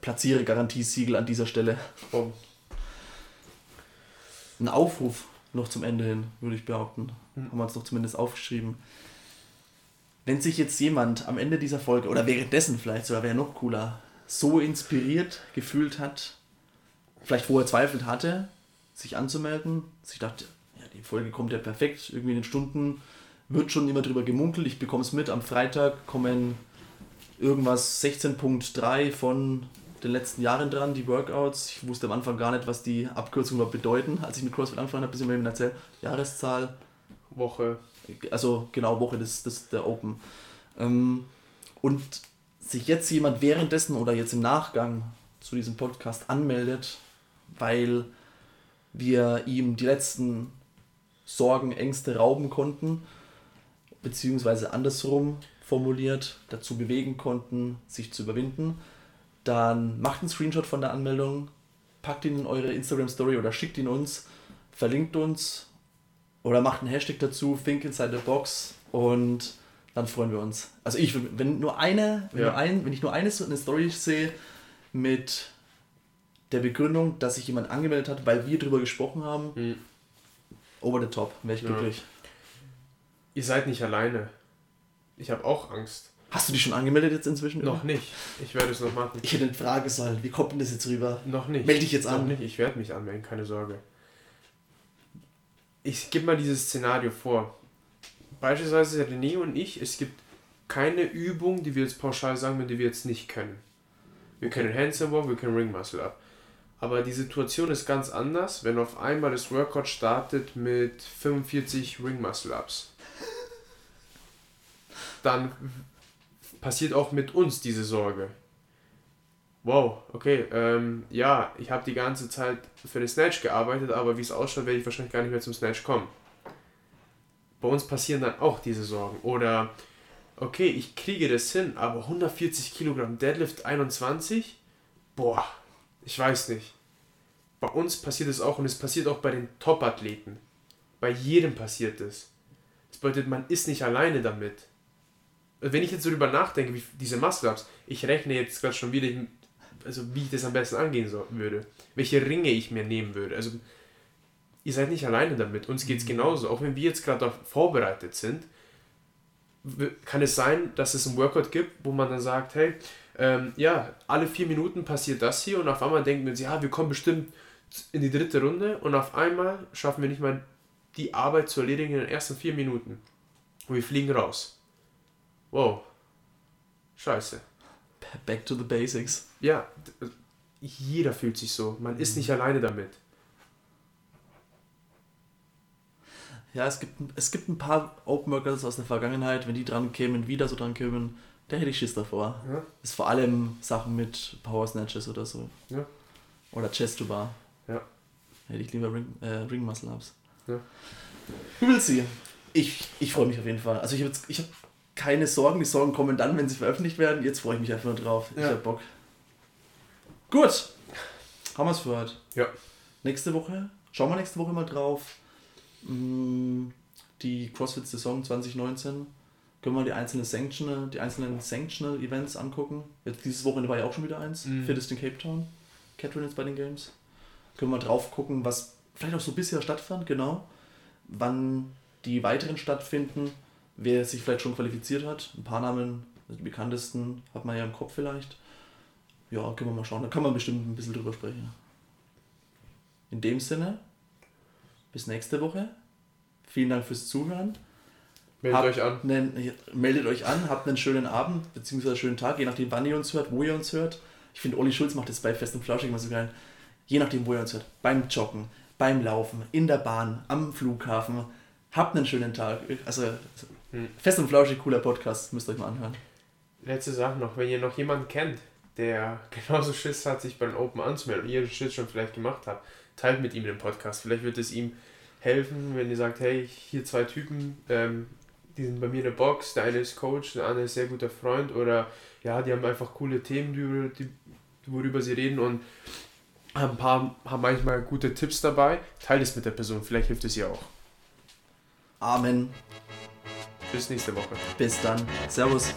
Platziere Garantiesiegel an dieser Stelle. Boom. Ein Aufruf noch zum Ende hin, würde ich behaupten. Hm. Haben wir uns doch zumindest aufgeschrieben. Wenn sich jetzt jemand am Ende dieser Folge oder währenddessen vielleicht sogar, wäre noch cooler, so inspiriert gefühlt hat, vielleicht vorher Zweifel hatte, sich anzumelden, sich dachte, die Folge kommt ja perfekt, irgendwie in den Stunden wird schon immer drüber gemunkelt. Ich bekomme es mit. Am Freitag kommen irgendwas 16.3 von den letzten Jahren dran, die Workouts. Ich wusste am Anfang gar nicht, was die Abkürzungen überhaupt bedeuten. Als ich mit CrossFit angefangen habe, bis ich mir erzählt, Jahreszahl. Woche. Also genau, Woche des, des der Open. Ähm, und sich jetzt jemand währenddessen oder jetzt im Nachgang zu diesem Podcast anmeldet, weil wir ihm die letzten Sorgen, Ängste rauben konnten beziehungsweise andersrum formuliert dazu bewegen konnten, sich zu überwinden, dann macht einen Screenshot von der Anmeldung, packt ihn in eure Instagram Story oder schickt ihn uns, verlinkt uns oder macht einen Hashtag dazu, Think Inside the Box und dann freuen wir uns. Also ich, wenn nur eine, wenn, ja. nur ein, wenn ich nur eine, eine Story sehe mit der Begründung, dass sich jemand angemeldet hat, weil wir darüber gesprochen haben, mhm. Over the top, wäre ich ja. glücklich. Ihr seid nicht alleine. Ich habe auch Angst. Hast du dich schon angemeldet jetzt inzwischen? Noch nicht. Ich werde es noch machen. Ich hätte eine Frage sollen. Wie kommt denn das jetzt rüber? Noch nicht. Melde dich jetzt an. Noch nicht. Ich werde mich anmelden, keine Sorge. Ich gebe mal dieses Szenario vor. Beispielsweise René und ich, es gibt keine Übung, die wir jetzt pauschal sagen, die wir jetzt nicht können. Wir können Handstand Walk, wir können Ring Muscle Up. Aber die Situation ist ganz anders, wenn auf einmal das Workout startet mit 45 Ring Muscle Ups dann passiert auch mit uns diese Sorge. Wow, okay, ähm, ja, ich habe die ganze Zeit für den Snatch gearbeitet, aber wie es ausschaut, werde ich wahrscheinlich gar nicht mehr zum Snatch kommen. Bei uns passieren dann auch diese Sorgen. Oder okay, ich kriege das hin, aber 140 Kilogramm Deadlift 21, boah, ich weiß nicht. Bei uns passiert es auch und es passiert auch bei den Top-Athleten. Bei jedem passiert es. Das bedeutet, man ist nicht alleine damit. Wenn ich jetzt so darüber nachdenke, wie diese Muscle-Ups, ich rechne jetzt gerade schon wieder, also wie ich das am besten angehen so, würde. Welche Ringe ich mir nehmen würde. Also, ihr seid nicht alleine damit. Uns geht es genauso. Auch wenn wir jetzt gerade vorbereitet sind, kann es sein, dass es ein Workout gibt, wo man dann sagt, hey, ähm, ja, alle vier Minuten passiert das hier und auf einmal denken wir uns, ja, wir kommen bestimmt in die dritte Runde und auf einmal schaffen wir nicht mal die Arbeit zu erledigen in den ersten vier Minuten. Und wir fliegen raus. Wow. Scheiße. Back to the basics. Ja, jeder fühlt sich so. Man ist nicht alleine damit. Ja, es gibt, es gibt ein paar Open Workers aus der Vergangenheit, wenn die dran kämen, wieder so dran kämen, da hätte ich Schiss davor. Ja. Das ist vor allem Sachen mit Power Snatches oder so. Ja. Oder Chest to Bar. Ja. Hätte ich lieber Ring, äh, Ring Muscle Ups. Ja. Willst sie. Ich, ich freue mich auf jeden Fall. Also ich habe ich hab keine Sorgen. Die Sorgen kommen dann, wenn sie veröffentlicht werden. Jetzt freue ich mich einfach nur drauf. Ja. Ich habe Bock. Gut. Haben wir es für heute. Ja. Nächste Woche. Schauen wir nächste Woche mal drauf Mm, die CrossFit-Saison 2019 können wir die einzelnen Sanctional, die einzelnen Sanctional Events angucken. Jetzt dieses Wochenende war ja auch schon wieder eins. Mhm. Fittest in Cape Town. Catherine jetzt bei den Games. Können wir drauf gucken, was vielleicht auch so bisher stattfand, genau. Wann die weiteren stattfinden, wer sich vielleicht schon qualifiziert hat. Ein paar Namen, die bekanntesten, hat man ja im Kopf vielleicht. Ja, können wir mal schauen. Da kann man bestimmt ein bisschen drüber sprechen. In dem Sinne, bis nächste Woche. Vielen Dank fürs Zuhören. Meldet habt euch an. Einen, meldet euch an, habt einen schönen Abend bzw. einen schönen Tag, je nachdem, wann ihr uns hört, wo ihr uns hört. Ich finde, Olli Schulz macht das bei Fest und Flauschig immer so geil. Je nachdem, wo ihr uns hört. Beim Joggen, beim Laufen, in der Bahn, am Flughafen. Habt einen schönen Tag. Also, hm. Fest und Flauschig, cooler Podcast. Müsst ihr euch mal anhören. Letzte Sache noch. Wenn ihr noch jemanden kennt, der genauso Schiss hat, sich beim Open anzumelden und ihr den Schiss schon vielleicht gemacht habt, teilt mit ihm den Podcast. Vielleicht wird es ihm helfen, wenn ihr sagt, hey, hier zwei Typen, ähm, die sind bei mir in der Box, der eine ist Coach, der andere ist sehr guter Freund oder ja, die haben einfach coole Themen, die, die, worüber sie reden und ein paar haben manchmal gute Tipps dabei. Teilt es mit der Person, vielleicht hilft es ihr auch. Amen. Bis nächste Woche. Bis dann. Servus.